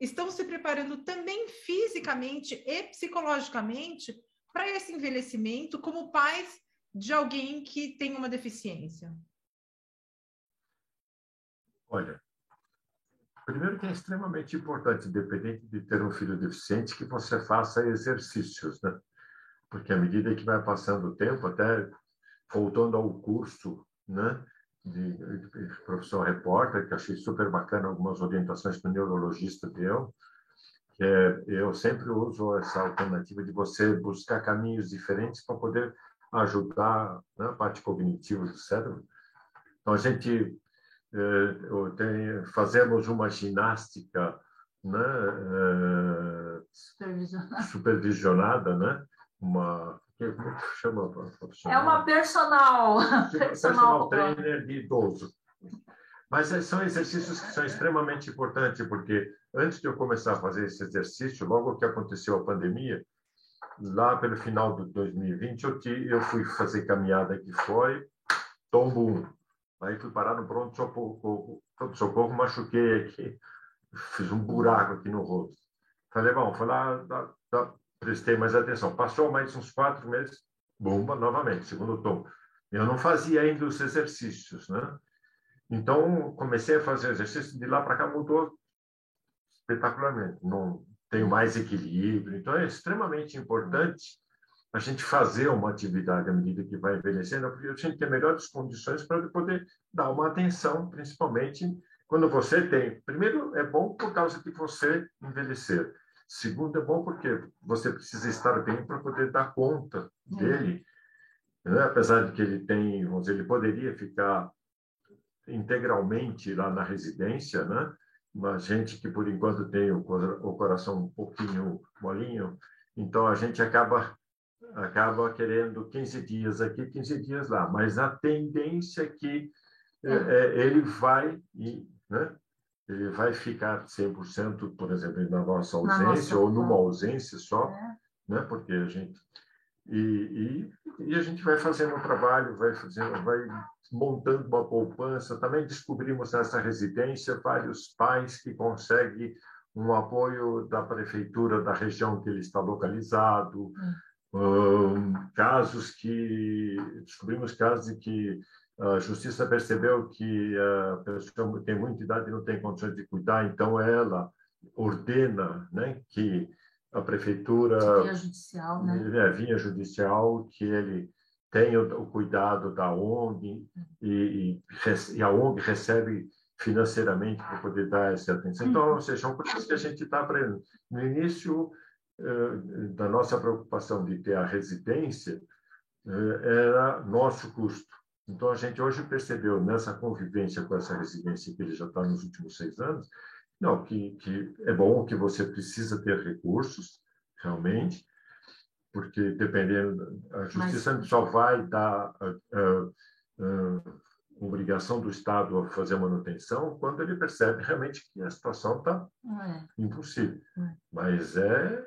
estão se preparando também fisicamente e psicologicamente para esse envelhecimento como pais de alguém que tem uma deficiência? Olha, primeiro que é extremamente importante, independente de ter um filho deficiente, que você faça exercícios, né? Porque à medida que vai passando o tempo, até voltando ao curso, né? De, de professor repórter, que achei super bacana algumas orientações que o neurologista deu, é, eu sempre uso essa alternativa de você buscar caminhos diferentes para poder ajudar né, a parte cognitiva do cérebro. Então, a gente eh, tem, fazemos uma ginástica né, eh, supervisionada. supervisionada, né? uma chama É uma personal. Personal trainer de idoso. Mas são exercícios que são extremamente importantes, porque antes de eu começar a fazer esse exercício, logo que aconteceu a pandemia, lá pelo final de 2020, eu, te, eu fui fazer caminhada aqui fora, tombo um. Aí fui parar no pronto-socorro, pronto-socorro, machuquei aqui, fiz um buraco aqui no rosto. Falei, bom, foi lá, prestei mais atenção. Passou mais uns quatro meses, bomba novamente, segundo tom. Eu não fazia ainda os exercícios, né? Então, comecei a fazer exercício, de lá para cá mudou espetacularmente. Não tenho mais equilíbrio. Então, é extremamente importante a gente fazer uma atividade à medida que vai envelhecendo, porque a gente tem melhores condições para poder dar uma atenção, principalmente quando você tem. Primeiro, é bom por causa de você envelhecer. Segundo, é bom porque você precisa estar bem para poder dar conta uhum. dele. Né? Apesar de que ele tem, vamos dizer, ele poderia ficar integralmente lá na residência, né? Uma gente que por enquanto tem o, coração um pouquinho molinho, então a gente acaba acaba querendo 15 dias aqui, 15 dias lá, mas a tendência é que é, é ele vai e, né? Ele vai ficar 100%, por exemplo, na nossa ausência na nossa ou numa ausência só, é. né? Porque a gente e, e, e, a gente vai fazendo um trabalho, vai fazendo, vai montando uma poupança. Também descobrimos nessa residência vários pais que conseguem um apoio da prefeitura da região que ele está localizado. Um, casos que descobrimos casos de que a justiça percebeu que a pessoa tem muita idade e não tem condições de cuidar, então ela ordena, né, que a prefeitura via judicial, né? É, via judicial que ele tenha o, cuidado da ONG e, e, e, a ONG recebe financeiramente para poder dar essa atenção. Então, uhum. ou seja, são coisas que a gente está aprendendo. No início eh, da nossa preocupação de ter a residência eh, era nosso custo. Então, a gente hoje percebeu nessa convivência com essa residência que ele já está nos últimos seis anos, não, que, que é bom que você precisa ter recursos, realmente, porque dependendo, a justiça Mas... só vai dar uh, uh, obrigação do Estado a fazer manutenção quando ele percebe realmente que a situação está é. impossível. É. Mas é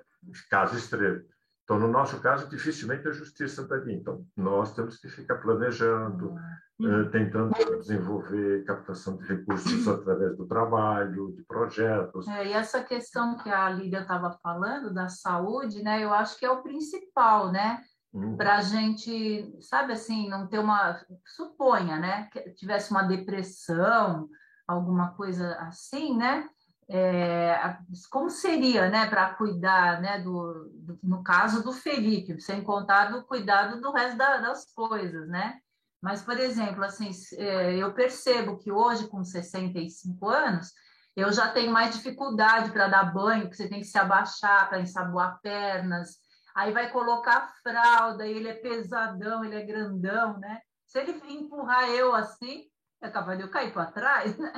caso extremo. Então, no nosso caso, dificilmente a justiça está ali. Então, nós temos que ficar planejando, uh, tentando desenvolver captação de recursos através do trabalho, de projetos. É, e essa questão que a Lídia estava falando da saúde, né, eu acho que é o principal, né? Uhum. Para a gente, sabe assim, não ter uma. Suponha, né? Que tivesse uma depressão, alguma coisa assim, né? É, como seria, né, para cuidar, né, do, do, no caso do Felipe, sem contar do cuidado do resto da, das coisas, né? Mas, por exemplo, assim, é, eu percebo que hoje, com 65 anos, eu já tenho mais dificuldade para dar banho, que você tem que se abaixar para ensaboar pernas, aí vai colocar fralda, ele é pesadão, ele é grandão, né? Se ele empurrar eu assim, é capaz de eu cair para trás, né?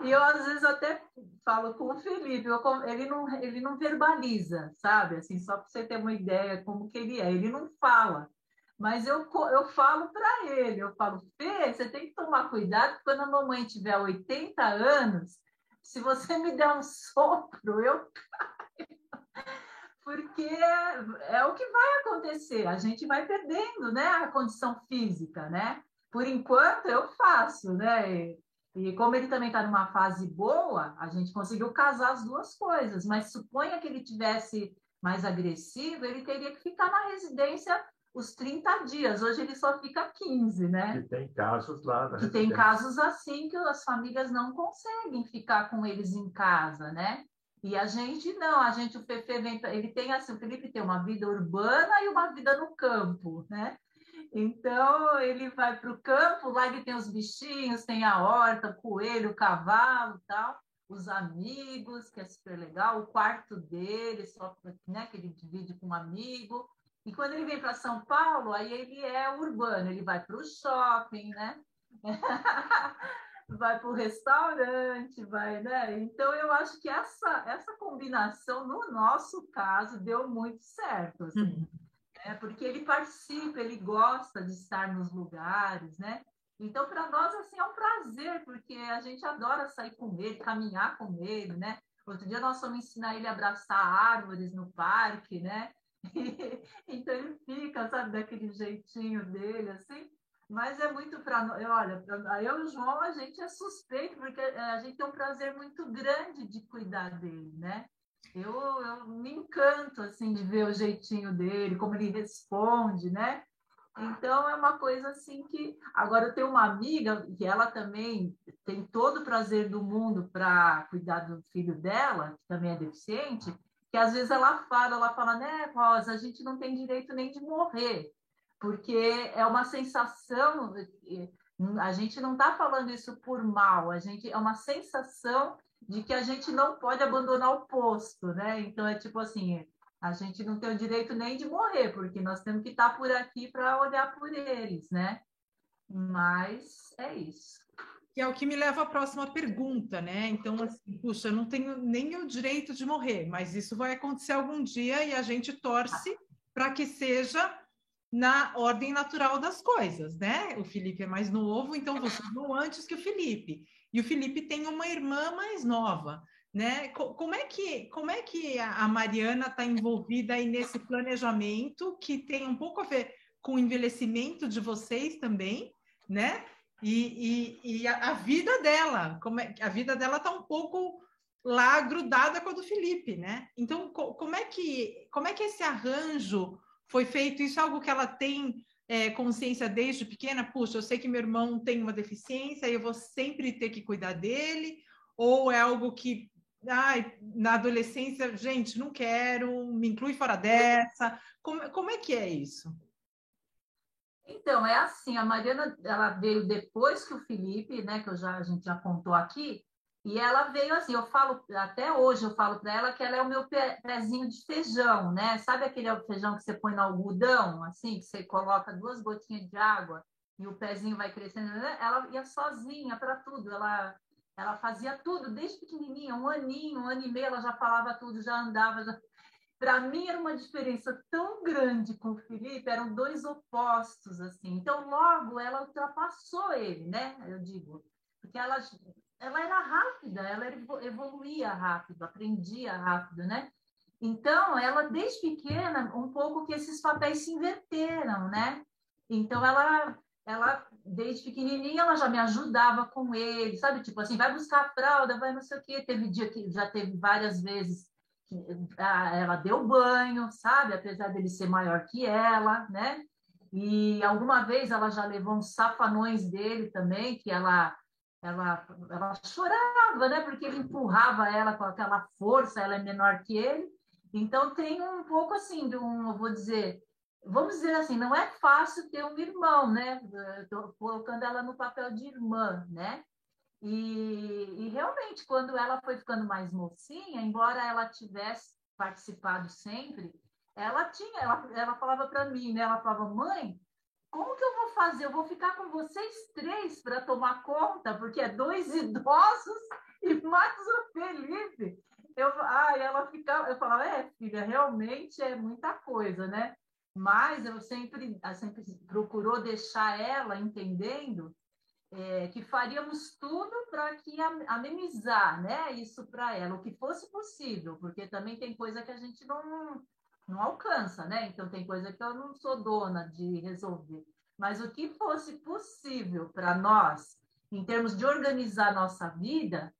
E eu, às vezes, até falo com o Felipe, eu, ele, não, ele não verbaliza, sabe? Assim, só para você ter uma ideia como que ele é. Ele não fala. Mas eu, eu falo para ele, eu falo, Fê, você tem que tomar cuidado, quando a mamãe tiver 80 anos, se você me der um sopro, eu porque é o que vai acontecer, a gente vai perdendo, né, a condição física, né? Por enquanto eu faço, né? E como ele também está numa fase boa, a gente conseguiu casar as duas coisas. Mas suponha que ele tivesse mais agressivo, ele teria que ficar na residência os 30 dias. Hoje ele só fica 15, né? E tem casos lá. E tem casos assim que as famílias não conseguem ficar com eles em casa, né? E a gente não, a gente, o Fefe vem, ele tem assim, o Felipe tem uma vida urbana e uma vida no campo, né? Então, ele vai para o campo, lá ele tem os bichinhos, tem a horta, o coelho, o cavalo tal, os amigos, que é super legal, o quarto dele, só né, que ele divide com um amigo. E quando ele vem para São Paulo, aí ele é urbano, ele vai para o shopping, né? vai para o restaurante, vai, né? Então eu acho que essa essa combinação no nosso caso deu muito certo, assim. Uhum né? porque ele participa, ele gosta de estar nos lugares, né? Então, para nós, assim, é um prazer, porque a gente adora sair com ele, caminhar com ele, né? Outro dia nós fomos ensinar ele a abraçar árvores no parque, né? então ele fica, sabe, daquele jeitinho dele, assim. Mas é muito para nós. Olha, eu e o João, a gente é suspeito, porque a gente tem um prazer muito grande de cuidar dele, né? Eu, eu me encanto assim de ver o jeitinho dele, como ele responde, né? Então é uma coisa assim que agora eu tenho uma amiga que ela também tem todo o prazer do mundo para cuidar do filho dela, que também é deficiente, que às vezes ela fala, ela fala, né, Rosa, a gente não tem direito nem de morrer, porque é uma sensação, a gente não está falando isso por mal, a gente é uma sensação de que a gente não pode abandonar o posto, né? Então é tipo assim, a gente não tem o direito nem de morrer, porque nós temos que estar por aqui para olhar por eles, né? Mas é isso. Que é o que me leva à próxima pergunta, né? Então, assim, puxa, eu não tenho nem o direito de morrer, mas isso vai acontecer algum dia e a gente torce para que seja na ordem natural das coisas, né? O Felipe é mais novo, então você chegou antes que o Felipe. E o Felipe tem uma irmã mais nova, né? Como é que, como é que a Mariana está envolvida aí nesse planejamento que tem um pouco a ver com o envelhecimento de vocês também, né? E, e, e a, a, vida dela, como é, a vida dela está um pouco lá grudada com a do Felipe, né? Então, co, como é que como é que esse arranjo foi feito? Isso é algo que ela tem é, consciência desde pequena? Puxa, eu sei que meu irmão tem uma deficiência e eu vou sempre ter que cuidar dele. Ou é algo que ai, na adolescência, gente, não quero, me inclui fora dessa. Como, como é que é isso? Então, é assim, a Mariana, ela veio depois que o Felipe, né, que eu já, a gente já contou aqui, e ela veio assim, eu falo, até hoje eu falo para ela que ela é o meu pezinho de feijão, né? Sabe aquele feijão que você põe no algodão, assim, que você coloca duas gotinhas de água e o pezinho vai crescendo? Né? Ela ia sozinha para tudo, ela, ela fazia tudo, desde pequenininha, um aninho, um ano e meio, ela já falava tudo, já andava. Já... Para mim era uma diferença tão grande com o Felipe, eram dois opostos, assim. Então, logo ela ultrapassou ele, né? Eu digo, porque ela ela era rápida, ela evoluía rápido, aprendia rápido, né? Então, ela desde pequena, um pouco que esses papéis se inverteram, né? Então, ela, ela desde pequenininha, ela já me ajudava com ele, sabe? Tipo assim, vai buscar a fralda, vai não sei o quê. Teve dia que já teve várias vezes que ah, ela deu banho, sabe? Apesar dele ser maior que ela, né? E alguma vez ela já levou uns safanões dele também, que ela ela, ela chorava, né? Porque ele empurrava ela com aquela força, ela é menor que ele. Então tem um pouco assim de um, eu vou dizer, vamos dizer assim, não é fácil ter um irmão, né? Estou colocando ela no papel de irmã, né? E, e, realmente, quando ela foi ficando mais mocinha, embora ela tivesse participado sempre, ela tinha, ela, ela falava para mim, né? Ela falava, mãe, como que eu vou fazer? Eu vou ficar com vocês três para tomar conta, porque é dois idosos e mais o Felipe. Eu, ah, ela ficava, eu falava, é, filha, realmente é muita coisa, né? Mas eu sempre, eu sempre procurou deixar ela entendendo é, que faríamos tudo para que amenizar, né? Isso para ela, o que fosse possível, porque também tem coisa que a gente não não alcança, né? Então tem coisa que eu não sou dona de resolver. Mas o que fosse possível para nós, em termos de organizar nossa vida,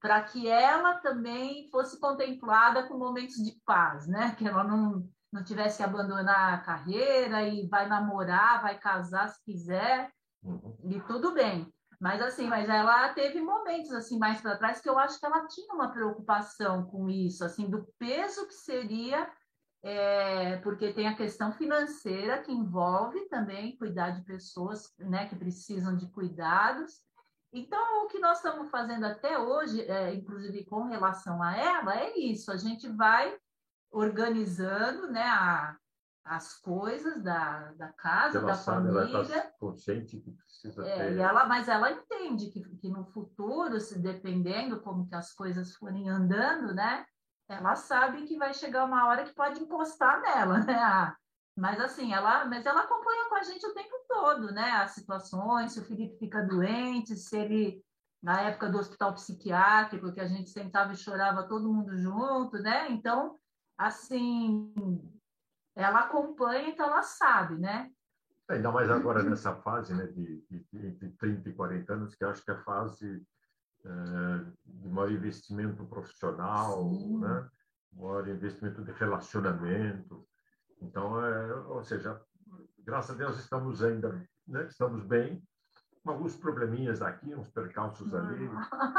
para que ela também fosse contemplada com momentos de paz, né? Que ela não, não tivesse que abandonar a carreira e vai namorar, vai casar se quiser, uhum. e tudo bem. Mas assim, mas ela teve momentos assim mais para trás que eu acho que ela tinha uma preocupação com isso, assim, do peso que seria é, porque tem a questão financeira que envolve também cuidar de pessoas né, que precisam de cuidados. Então, o que nós estamos fazendo até hoje, é, inclusive com relação a ela, é isso: a gente vai organizando né, a, as coisas da, da casa, ela da sabe, família. Ela está consciente que precisa é, ter... E ela, mas ela entende que, que no futuro, se dependendo como que as coisas forem andando, né? Ela sabe que vai chegar uma hora que pode encostar nela, né? Ah, mas assim, ela, mas ela acompanha com a gente o tempo todo, né? As situações, se o Felipe fica doente, se ele na época do hospital psiquiátrico, que a gente sentava e chorava todo mundo junto, né? Então, assim, ela acompanha, então ela sabe, né? Ainda mais agora nessa fase, né, de, de, de 30 e 40 anos, que acho que é a fase de maior investimento profissional, né? maior investimento de relacionamento. Então, é, ou seja, graças a Deus estamos ainda, né? estamos bem, alguns probleminhas aqui, uns percalços ali.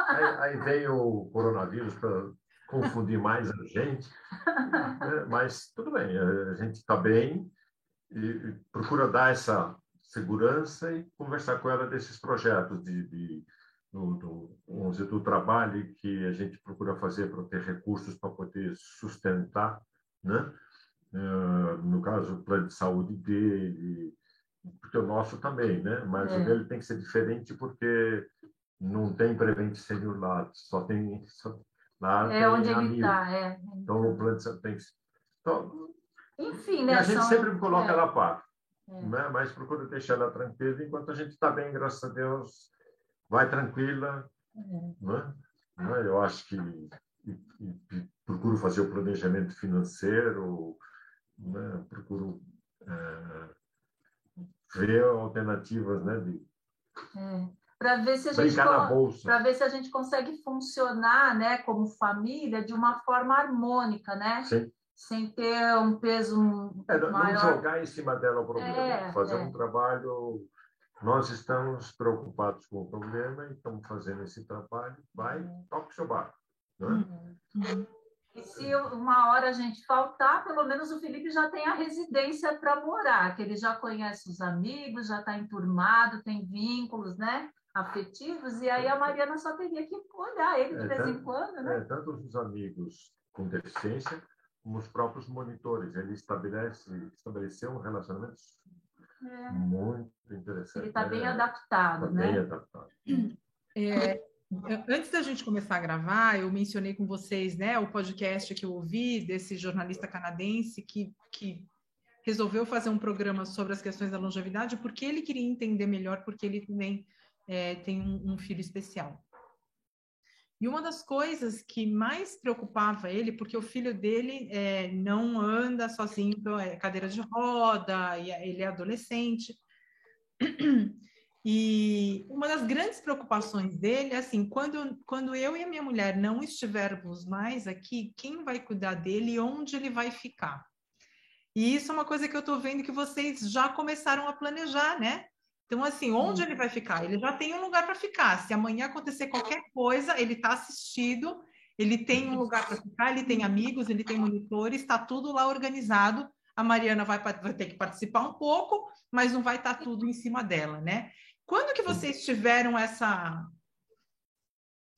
Aí, aí veio o coronavírus para confundir mais a gente, né? mas tudo bem, a gente está bem e procura dar essa segurança e conversar com ela desses projetos de, de do, do, do trabalho que a gente procura fazer para ter recursos para poder sustentar, né? Uh, no caso, o plano de saúde dele, porque o nosso também, né? Mas é. o dele tem que ser diferente porque não tem Prevent Senior lá, só tem... Só, lá é onde ele está, é. Então, o plano de saúde tem que... Então, Enfim, né? a gente são... sempre coloca é. ela a par. é. né? mas procura deixar ela tranquila enquanto a gente está bem, graças a Deus, vai tranquila. É. Né? Eu acho que e, e, procuro fazer o planejamento financeiro, né? procuro é, ver alternativas né? de, é para ver se a gente para ver se a gente consegue funcionar, né, como família de uma forma harmônica, né? Sim. Sem ter um peso é, maior. Não jogar em cima dela o problema, é, fazer um trabalho. Nós estamos preocupados com o problema e estamos fazendo esse trabalho. Vai, uhum. toque o seu barco. Né? Uhum. Uhum. E se uma hora a gente faltar, pelo menos o Felipe já tem a residência para morar, que ele já conhece os amigos, já está enturmado, tem vínculos, né? afetivos, e aí a Mariana só teria que olhar ele de é, vez tanto, em quando, né? É, tanto os amigos com deficiência como os próprios monitores. Ele estabelece, estabeleceu um relacionamento é. muito interessante. Ele está bem é, adaptado, tá né? Bem adaptado. É, antes da gente começar a gravar, eu mencionei com vocês né, o podcast que eu ouvi desse jornalista canadense que, que resolveu fazer um programa sobre as questões da longevidade porque ele queria entender melhor, porque ele também é, tem um, um, filho especial. E uma das coisas que mais preocupava ele, porque o filho dele é, não anda sozinho, então é cadeira de roda, e é, ele é adolescente. E uma das grandes preocupações dele é assim: quando, quando eu e a minha mulher não estivermos mais aqui, quem vai cuidar dele e onde ele vai ficar? E isso é uma coisa que eu estou vendo que vocês já começaram a planejar, né? Então, assim, onde ele vai ficar? Ele já tem um lugar para ficar. Se amanhã acontecer qualquer coisa, ele está assistido, ele tem um lugar para ficar, ele tem amigos, ele tem monitores, está tudo lá organizado. A Mariana vai, vai, ter que participar um pouco, mas não vai estar tá tudo em cima dela, né? Quando que vocês tiveram essa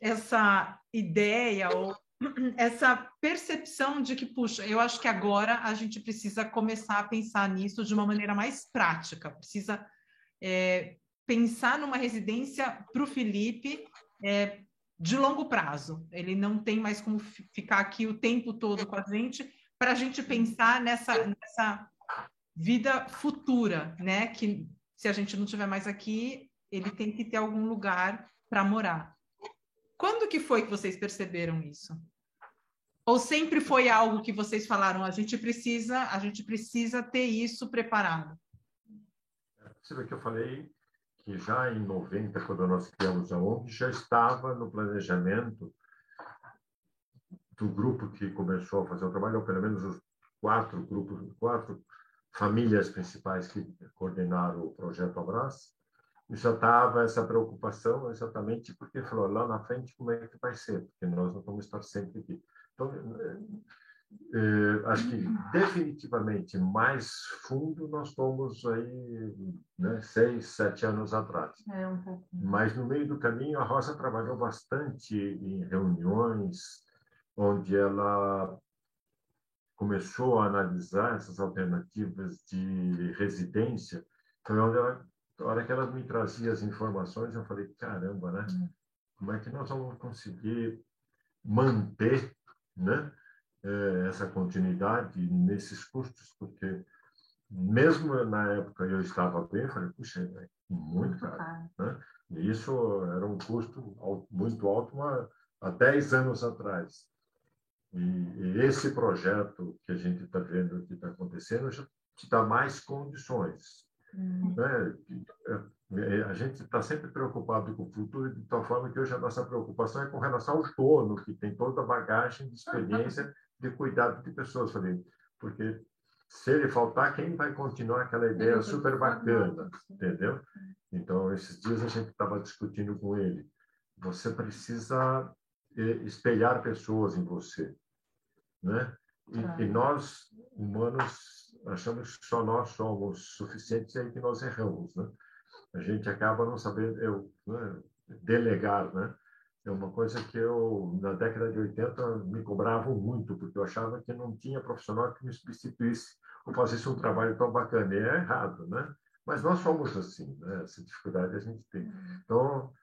essa ideia ou essa percepção de que, puxa, eu acho que agora a gente precisa começar a pensar nisso de uma maneira mais prática, precisa é, pensar numa residência para o Felipe é, de longo prazo. Ele não tem mais como ficar aqui o tempo todo com a gente, para a gente pensar nessa, nessa vida futura, né? Que se a gente não tiver mais aqui, ele tem que ter algum lugar para morar. Quando que foi que vocês perceberam isso? Ou sempre foi algo que vocês falaram, a gente precisa, a gente precisa ter isso preparado? Você vê que eu falei que já em 90, quando nós criamos a ONG, já estava no planejamento do grupo que começou a fazer o trabalho, ou pelo menos os quatro grupos, quatro famílias principais que coordenaram o projeto Abraço, já estava essa preocupação exatamente porque falou lá na frente como é que vai ser, porque nós não vamos estar sempre aqui. Então, eh, acho que definitivamente mais fundo nós fomos aí né, seis, sete anos atrás. É um. Mas no meio do caminho a Rosa trabalhou bastante em reuniões onde ela começou a analisar essas alternativas de residência. Foi onde ela, a hora que ela me trazia as informações, eu falei, caramba, né? Hum. Como é que nós vamos conseguir manter, né? Eh, essa continuidade nesses custos, porque mesmo na época eu estava bem, falei, puxa, é muito caro. Né? E isso era um custo muito alto uma, há 10 anos atrás. E, e esse projeto que a gente está vendo que está acontecendo já te dá mais condições. Uhum. Né? É, é, a gente está sempre preocupado com o futuro, de tal forma que hoje a nossa preocupação é com relação ao dono, que tem toda a bagagem de experiência de cuidado de pessoas, falei, porque se ele faltar, quem vai continuar aquela ideia super bacana, entendeu? Então, esses dias a gente estava discutindo com ele. Você precisa eh, espelhar pessoas em você, né? E, e nós, humanos, achamos que só nós somos suficientes e aí que nós erramos, né? A gente acaba não sabendo eu, né? delegar, né? é uma coisa que eu, na década de 80, me cobravam muito, porque eu achava que não tinha profissional que me substituísse ou fazesse um trabalho tão bacana. E é errado, né? Mas nós somos assim, né? Essa dificuldade a gente tem. Então,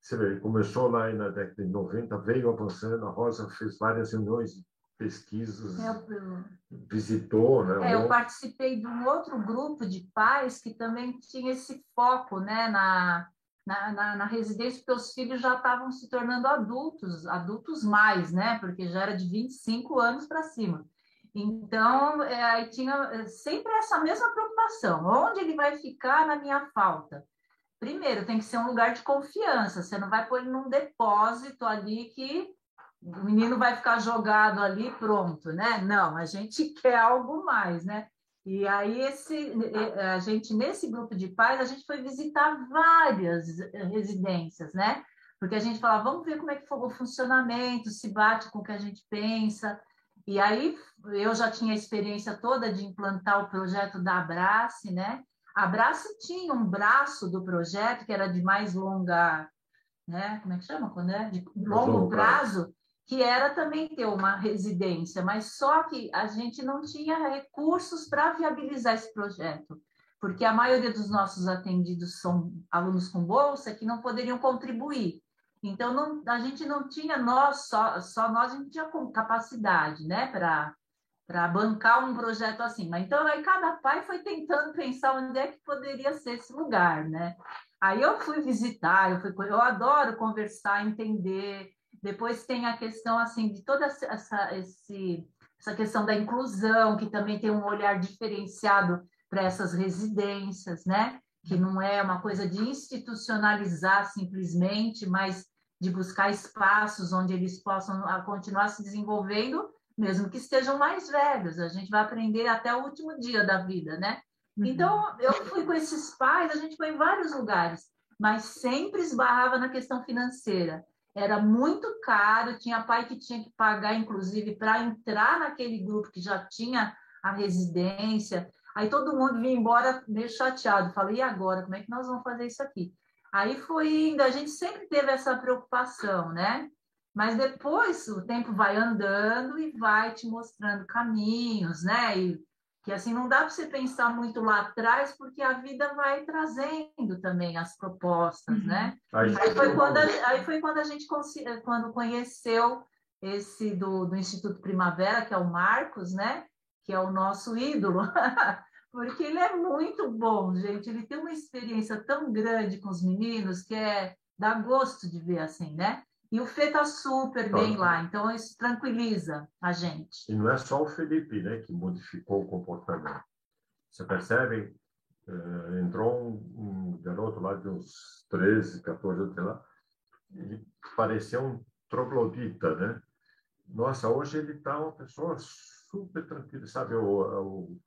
você vê, começou lá na década de 90, veio avançando, a Rosa fez várias reuniões pesquisas eu, visitou, né? É, eu participei de um outro grupo de pais que também tinha esse foco, né, na, na, na, na residência, porque os filhos já estavam se tornando adultos, adultos mais, né, porque já era de 25 anos para cima. Então, é, aí tinha é, sempre essa mesma preocupação: onde ele vai ficar na minha falta? Primeiro, tem que ser um lugar de confiança, você não vai pôr ele num depósito ali que o menino vai ficar jogado ali pronto, né? Não, a gente quer algo mais, né? E aí esse a gente nesse grupo de pais a gente foi visitar várias residências, né? Porque a gente falava, vamos ver como é que foi o funcionamento, se bate com o que a gente pensa. E aí eu já tinha a experiência toda de implantar o projeto da Abrace, né? A Abrace tinha um braço do projeto que era de mais longa, né? Como é que chama quando é? De longo prazo, que era também ter uma residência, mas só que a gente não tinha recursos para viabilizar esse projeto, porque a maioria dos nossos atendidos são alunos com bolsa que não poderiam contribuir. Então, não, a gente não tinha, nós, só, só nós, a gente tinha capacidade, né, para bancar um projeto assim. Mas então aí cada pai foi tentando pensar onde é que poderia ser esse lugar, né? Aí eu fui visitar, eu fui, eu adoro conversar, entender, depois tem a questão assim de toda essa, esse, essa questão da inclusão, que também tem um olhar diferenciado para essas residências, né? Que não é uma coisa de institucionalizar simplesmente, mas de buscar espaços onde eles possam ah, continuar se desenvolvendo, mesmo que estejam mais velhos. A gente vai aprender até o último dia da vida, né? Uhum. Então, eu fui com esses pais, a gente foi em vários lugares, mas sempre esbarrava na questão financeira era muito caro, tinha pai que tinha que pagar, inclusive, para entrar naquele grupo que já tinha a residência. Aí todo mundo vinha embora meio chateado. Falei, e agora? Como é que nós vamos fazer isso aqui? Aí foi indo, a gente sempre teve essa preocupação, né? Mas depois o tempo vai andando e vai te mostrando caminhos, né? E que assim não dá para você pensar muito lá atrás, porque a vida vai trazendo também as propostas, uhum. né? Aí, aí, foi quando a, aí foi quando a gente quando conheceu esse do, do Instituto Primavera, que é o Marcos, né? Que é o nosso ídolo, porque ele é muito bom, gente. Ele tem uma experiência tão grande com os meninos que é dá gosto de ver assim, né? E o Fê está super bem lá, então isso tranquiliza a gente. E não é só o Felipe né, que modificou o comportamento. Você percebe? Uh, entrou um, um, garoto lá de uns 13, 14 anos, sei lá, ele parecia um troglodita, né? Nossa, hoje ele está uma pessoa super tranquila, sabe? O,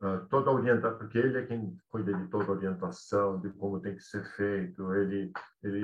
o, toda a orientação, porque ele é quem cuida de toda a orientação, de como tem que ser feito, ele, ele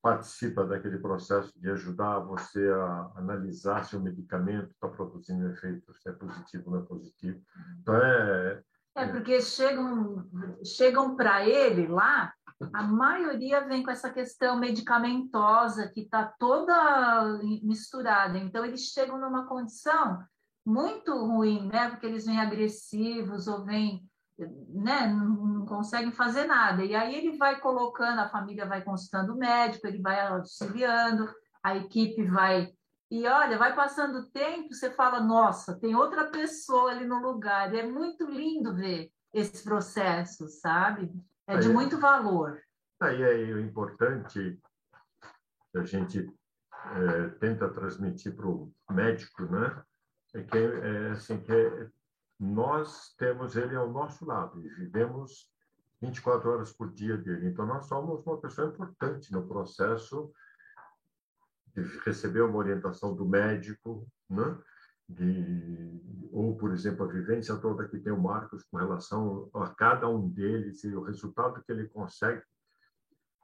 participa daquele processo de ajudar você a analisar se o medicamento está produzindo efeito, se é positivo ou não é positivo. Então, é... É, porque chegam, chegam para ele lá, a maioria vem com essa questão medicamentosa que está toda misturada. Então, eles chegam numa condição muito ruim, né? Porque eles vêm agressivos ou vêm né, não conseguem fazer nada. E aí ele vai colocando, a família vai consultando o médico, ele vai auxiliando, a equipe vai. E olha, vai passando o tempo, você fala, nossa, tem outra pessoa ali no lugar. E é muito lindo ver esse processo, sabe? É de muito valor. Aí é o importante que a gente é, tenta transmitir para o médico, né? É que é, assim que é, nós temos ele ao nosso lado e vivemos 24 horas por dia dele. Então, nós somos uma pessoa importante no processo de receber uma orientação do médico, né? De, ou, por exemplo, a vivência toda que tem o Marcos com relação a cada um deles e o resultado que ele consegue.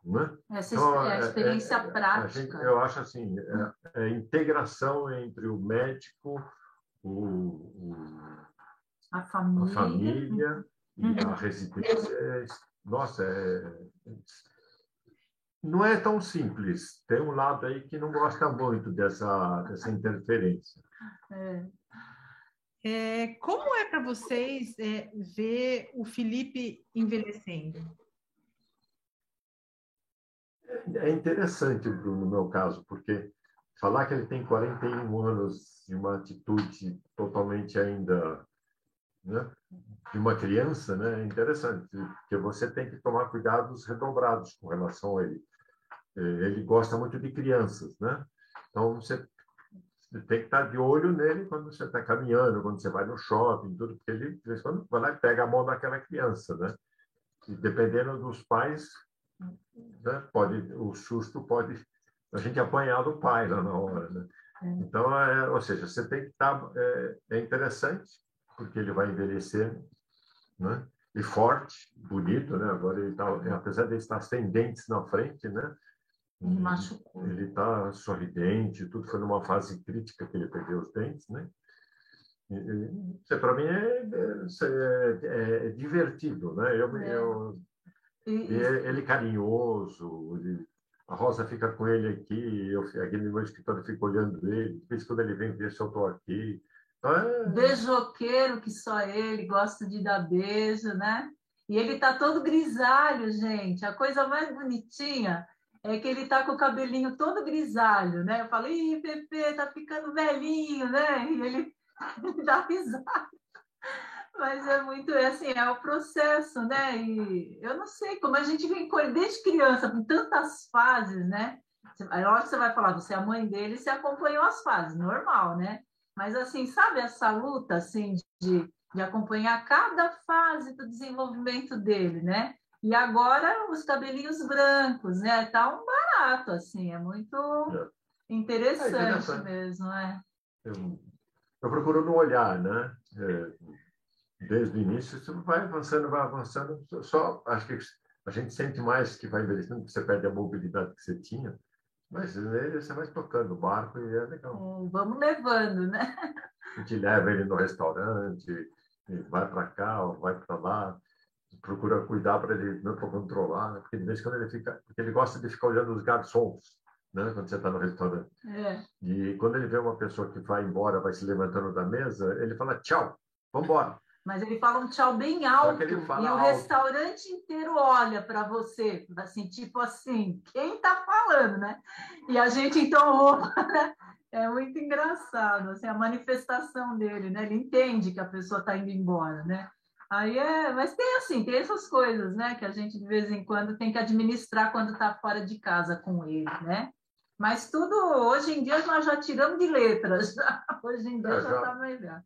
Né? Essa então, é a experiência é, é, prática. Gente, eu acho assim, é, é, a integração entre o médico, o, o a família, a família e uhum. a residência. É, nossa, é, não é tão simples. Tem um lado aí que não gosta muito dessa, dessa interferência. É. É, como é para vocês é, ver o Felipe envelhecendo? É interessante, Bruno, no meu caso, porque falar que ele tem 41 anos de uma atitude totalmente ainda né, de uma criança, né, é interessante, porque você tem que tomar cuidados redobrados com relação a ele. É, ele gosta muito de crianças, né? Então você tem que estar de olho nele quando você está caminhando, quando você vai no shopping, tudo, porque ele, de vez em quando, vai lá e pega a mão daquela criança, né? E dependendo dos pais, né, pode, o susto pode a gente apanhar do pai lá na hora, né? É. Então, é, ou seja, você tem que estar é, é interessante porque ele vai envelhecer, né? E forte, bonito, né? Agora ele tá, apesar de estar sem dentes na frente, né? Ele machucou. Ele está sorridente, tudo foi numa fase crítica que ele perdeu os dentes, né? Isso para mim é, é, é, é, divertido, né? Eu, é. eu, ele é carinhoso, ele, a Rosa fica com ele aqui, eu, aqui no meu escritório fico olhando ele, de vez quando ele vem ver se eu estou aqui. É... Beijoqueiro que só ele gosta de dar beijo, né? E ele tá todo grisalho, gente. A coisa mais bonitinha é que ele tá com o cabelinho todo grisalho, né? Eu falo, ih, Pepe, tá ficando velhinho, né? E ele dá risada. Mas é muito, é assim, é o processo, né? E eu não sei, como a gente vem desde criança, com tantas fases, né? Hora que você vai falar, você é a mãe dele, você acompanhou as fases, normal, né? Mas, assim, sabe essa luta, assim, de, de acompanhar cada fase do desenvolvimento dele, né? E agora os cabelinhos brancos, né? Tá um barato, assim, é muito é. Interessante, é interessante, mesmo, é. Eu, eu, procuro não olhar, né? É, desde o início, você vai avançando, vai avançando. Só acho que a gente sente mais que vai envelhecendo, que você perde a mobilidade que você tinha. Mas ele, você vai tocando o barco e é legal. Hum, vamos levando, né? A gente leva ele no restaurante, vai para cá, vai para lá procura cuidar para ele não para controlar, né? porque de vez em quando ele fica, porque ele gosta de ficar olhando os garçons, né? Quando você está no restaurante. É. E quando ele vê uma pessoa que vai embora, vai se levantando da mesa, ele fala tchau, vamos embora. Mas ele fala um tchau bem alto e o alto. restaurante inteiro olha para você, assim, tipo assim, quem está falando, né? E a gente então ouve, né? É muito engraçado, assim, a manifestação dele, né? Ele entende que a pessoa está indo embora, né? Aí é, mas tem assim, tem essas coisas, né, que a gente de vez em quando tem que administrar quando está fora de casa com ele, né? Mas tudo, hoje em dia nós já tiramos de letras, já. hoje em dia é, já está melhor.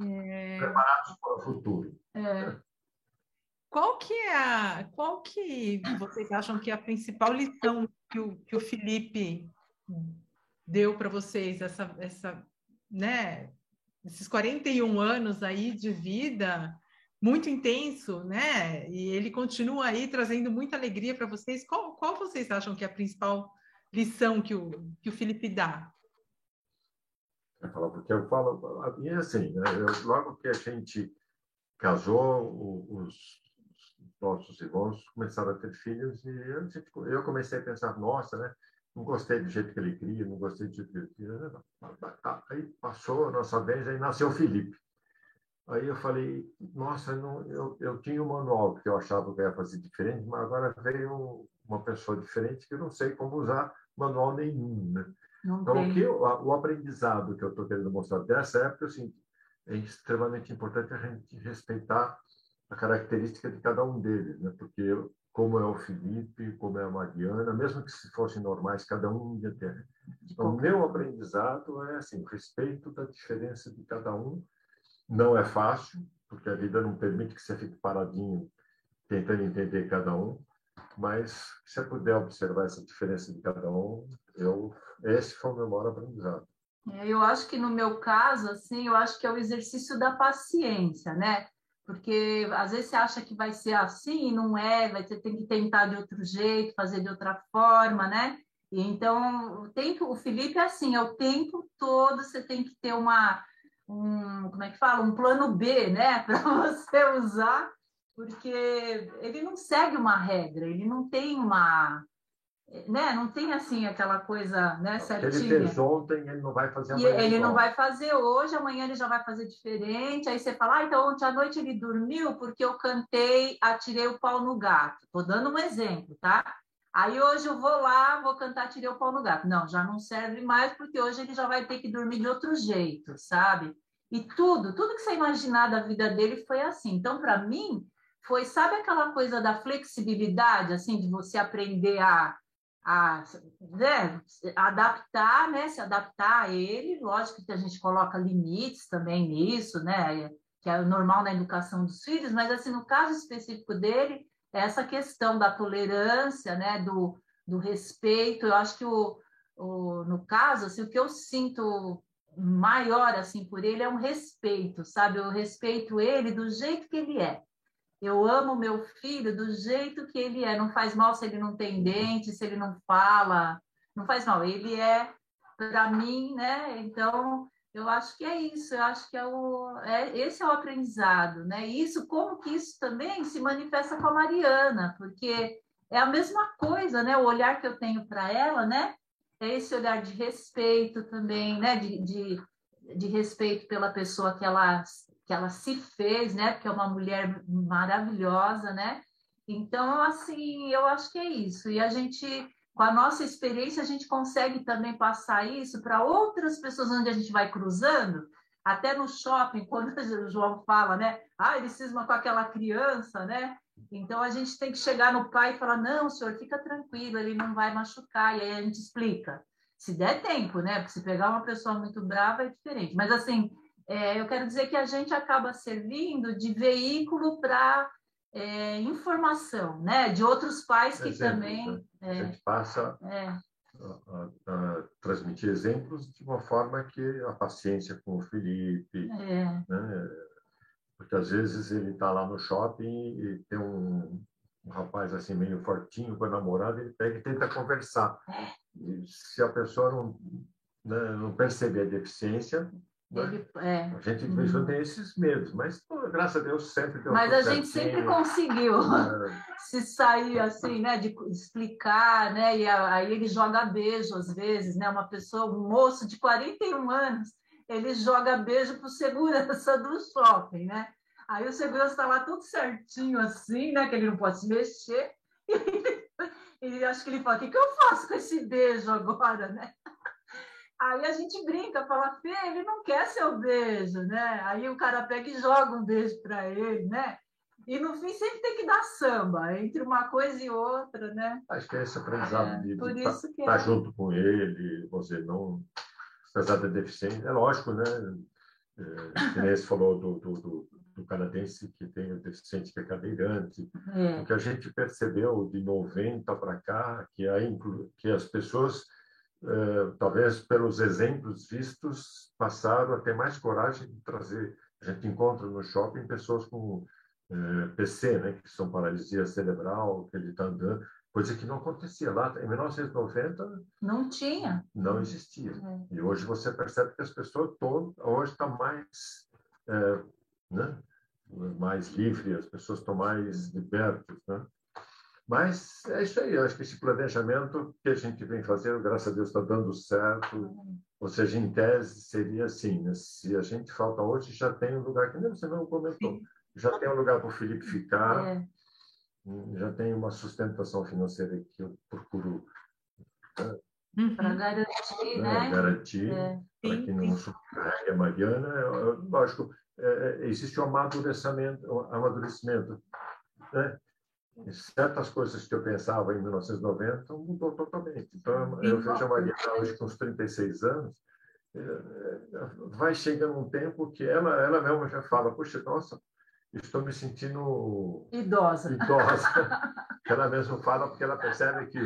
É... Preparados para o futuro. É. Qual que é a, qual que vocês acham que é a principal lição que o, que o Felipe deu para vocês, essa, essa, né, esses 41 anos aí de vida, muito intenso, né? E ele continua aí trazendo muita alegria para vocês. Qual, qual vocês acham que é a principal lição que o, que o Felipe dá? Eu falo, porque eu falo, a minha é assim, né? Eu, logo que a gente casou, os, os nossos irmãos começaram a ter filhos e eu, eu comecei a pensar, nossa, né? Não gostei do jeito que ele cria, não gostei do jeito que ele cria. Aí passou a nossa vez, aí nasceu o Felipe. Aí eu falei, nossa, eu, não, eu, eu tinha um manual que eu achava que ia fazer diferente, mas agora veio uma pessoa diferente que eu não sei como usar manual nenhum, né? Não então, o, que, o, aprendizado que eu estou querendo mostrar dessa época assim, é extremamente importante a gente respeitar a característica de cada um deles, né? Porque como é o Felipe, como é a Mariana, mesmo que se fossem normais, cada um ia ter. Então, o meu aprendizado é assim, respeito da diferença de cada um não é fácil, porque a vida não permite que você fique paradinho tentando entender cada um, mas se você puder observar essa diferença de cada um, eu esse foi o meu maior aprendizado. É, eu acho que no meu caso, assim, eu acho que é o exercício da paciência, né? Porque às vezes você acha que vai ser assim e não é, vai ter, tem que tentar de outro jeito, fazer de outra forma, né? E então, o tempo, o Felipe é assim, é o tempo todo você tem que ter uma um, como é que fala, um plano B, né, para você usar, porque ele não segue uma regra, ele não tem uma, né, não tem assim aquela coisa, né, certinha. Ele fez ontem, ele não vai fazer amanhã. E ele não vai fazer hoje, amanhã ele já vai fazer diferente. Aí você fala, ah, então ontem à noite ele dormiu porque eu cantei, atirei o pau no gato. Tô dando um exemplo, tá? Aí hoje eu vou lá, vou cantar Tirei o Pau no Gato. Não, já não serve mais, porque hoje ele já vai ter que dormir de outro jeito, sabe? E tudo, tudo que você imaginar da vida dele foi assim. Então, para mim, foi, sabe aquela coisa da flexibilidade, assim, de você aprender a, a né, adaptar, né, se adaptar a ele. Lógico que a gente coloca limites também nisso, né, que é normal na educação dos filhos, mas, assim, no caso específico dele, essa questão da tolerância, né, do, do respeito, eu acho que o, o, no caso, assim, o que eu sinto maior assim por ele é um respeito, sabe? Eu respeito ele do jeito que ele é. Eu amo meu filho do jeito que ele é. Não faz mal se ele não tem dente, se ele não fala, não faz mal. Ele é para mim, né? Então eu acho que é isso. Eu acho que é o é, esse é o aprendizado, né? isso como que isso também se manifesta com a Mariana, porque é a mesma coisa, né? O olhar que eu tenho para ela, né? é esse olhar de respeito também, né? De, de, de, respeito pela pessoa que ela, que ela se fez, né? Porque é uma mulher maravilhosa, né? Então, assim, eu acho que é isso. E a gente, com a nossa experiência, a gente consegue também passar isso para outras pessoas onde a gente vai cruzando, até no shopping, quando o João fala, né? Ah, ele cisma com aquela criança, né? Então a gente tem que chegar no pai e falar: não, senhor, fica tranquilo, ele não vai machucar. E aí a gente explica. Se der tempo, né? Porque se pegar uma pessoa muito brava é diferente. Mas assim, é, eu quero dizer que a gente acaba servindo de veículo para é, informação, né? De outros pais que Exemplo, também. Né? É, a gente passa é. a, a, transmitir exemplos de uma forma que a paciência com o Felipe, é. né? porque às vezes ele está lá no shopping e tem um, um, rapaz assim meio fortinho com a namorada, ele pega e tenta conversar. E se a pessoa não, né, não perceber a deficiência, ele, é. a gente de vez tem esses medos, mas pô, graças a Deus sempre deu Mas a gente sempre conseguiu é. se sair assim, né, de explicar, né, e aí ele joga beijo às vezes, né, uma pessoa, um moço de 41 anos, ele joga beijo para segurança do shopping, né? Aí o segurança está lá tudo certinho assim, né? Que ele não pode se mexer. E, acho que ele fala, o que, que eu faço com esse beijo agora, né? Aí a gente brinca, fala, Fê, ele não quer seu beijo, né? Aí o cara pega e joga um beijo para ele, né? E no fim sempre tem que dar samba, entre uma coisa e outra, né? Acho que é esse aprendizado é, de estar tá, tá junto com ele, você não apesar da deficiência, é lógico, né? É, você falou do, do, do, do, canadense que tem o deficiente que é cadeirante. É. O que a gente percebeu de 90 para cá, que, a, que as pessoas, é, talvez pelos exemplos vistos, passaram a ter mais coragem de trazer. A gente encontra no shopping pessoas com é, PC, né, que são paralisia cerebral, que ele está andando coisa que não acontecia lá em 1990 não tinha não existia é. e hoje você percebe que as pessoas todas hoje está mais é, né mais livre as pessoas estão mais libertas né mas é isso aí eu acho que esse planejamento que a gente vem fazendo graças a Deus está dando certo uhum. ou seja em tese seria assim né? se a gente falta hoje já tem um lugar que nem você não comentou Sim. já tem um lugar para o Felipe ficar é já tenho uma sustentação financeira que eu procuro né, uhum. para garantir, né? Garantir é. para que não subcarregue a Mariana. É, é, lógico, é, existe o um amadurecimento, um amadurecimento né? Certas coisas que eu pensava em 1990 mudou totalmente. Então, eu vejo a Mariana hoje com uns 36 anos, vai chegando um tempo que ela, ela mesma já fala, puxa, nossa, estou me sentindo idosa. Idosa. ela mesma fala porque ela percebe que,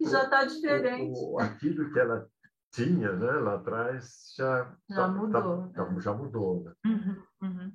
já está diferente. O, o, aquilo que ela tinha, né, lá atrás já já tá, mudou. Tá, já mudou. Né? Uhum, uhum.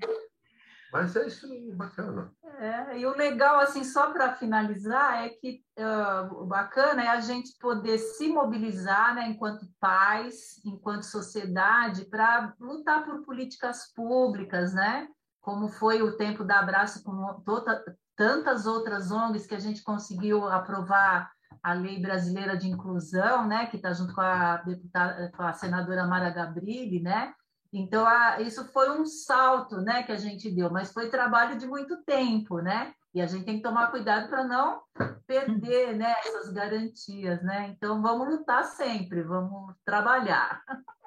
Mas é isso bacana. É, e o legal, assim, só para finalizar, é que uh, o bacana é a gente poder se mobilizar, né, enquanto pais, enquanto sociedade, para lutar por políticas públicas, né? como foi o tempo da Abraço com toda, tantas outras ONGs que a gente conseguiu aprovar a Lei Brasileira de Inclusão, né, que está junto com a deputada, com a senadora Mara Gabrilli, né, Então, a, isso foi um salto né, que a gente deu, mas foi trabalho de muito tempo, né? E a gente tem que tomar cuidado para não perder né, essas garantias, né? Então, vamos lutar sempre, vamos trabalhar.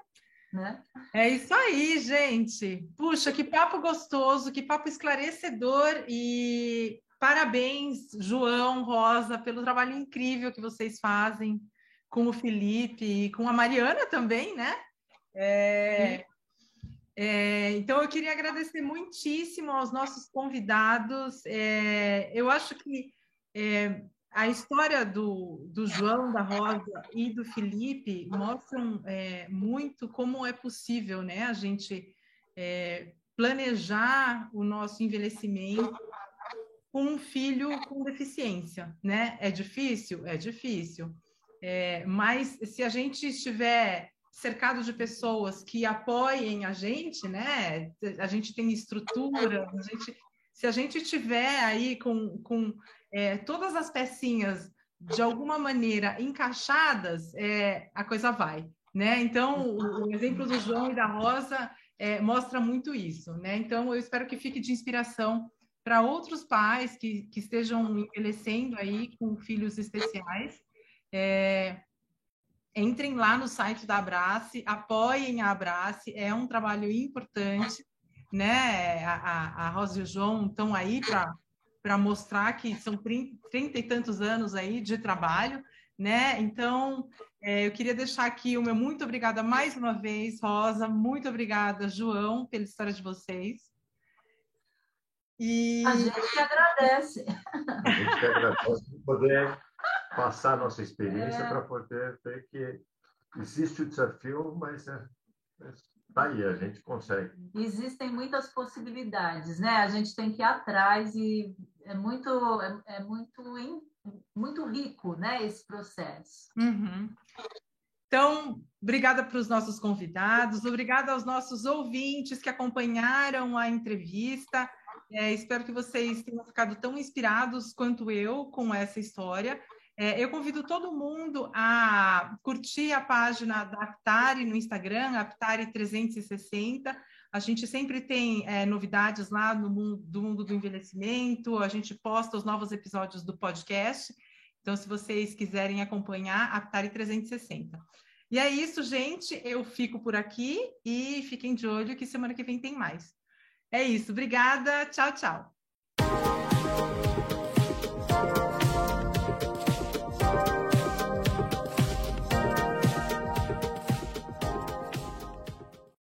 Né? É isso aí, gente. Puxa, que papo gostoso, que papo esclarecedor e parabéns, João, Rosa, pelo trabalho incrível que vocês fazem com o Felipe e com a Mariana também, né? É, é, então, eu queria agradecer muitíssimo aos nossos convidados. É, eu acho que é, a história do, do João, da Rosa e do Felipe mostram é, muito como é possível né, a gente é, planejar o nosso envelhecimento com um filho com deficiência. Né? É difícil? É difícil. É, mas se a gente estiver cercado de pessoas que apoiem a gente, né? A gente tem estrutura, a gente, se a gente tiver aí com, com é, todas as pecinhas de alguma maneira encaixadas, é, a coisa vai, né? Então, o, o, exemplo do João e da Rosa é, mostra muito isso, né? Então, eu espero que fique de inspiração para outros pais que, que estejam envelhecendo aí com filhos especiais. É, entrem lá no site da Abrace, apoiem a Abrace, é um trabalho importante, né? A, a, a Rosa e o João estão aí para mostrar que são 30 e tantos anos aí de trabalho, né? Então, é, eu queria deixar aqui o meu muito obrigada mais uma vez, Rosa, muito obrigada, João, pela história de vocês. E... A gente que agradece. A gente que agradece por poder passar nossa experiência é. para poder ver que existe o desafio, mas é, é, tá aí, a gente consegue. Existem muitas possibilidades, né? A gente tem que ir atrás e é muito, é, é muito, muito rico, né? Esse processo. Uhum. Então, obrigada para os nossos convidados, obrigada aos nossos ouvintes que acompanharam a entrevista. É, espero que vocês tenham ficado tão inspirados quanto eu com essa história. É, eu convido todo mundo a curtir a página da Aptari no Instagram, Aptari360. A gente sempre tem é, novidades lá no mundo do, mundo do envelhecimento, a gente posta os novos episódios do podcast. Então, se vocês quiserem acompanhar, Aptari 360. E é isso, gente. Eu fico por aqui e fiquem de olho que semana que vem tem mais. É isso. Obrigada. Tchau, tchau.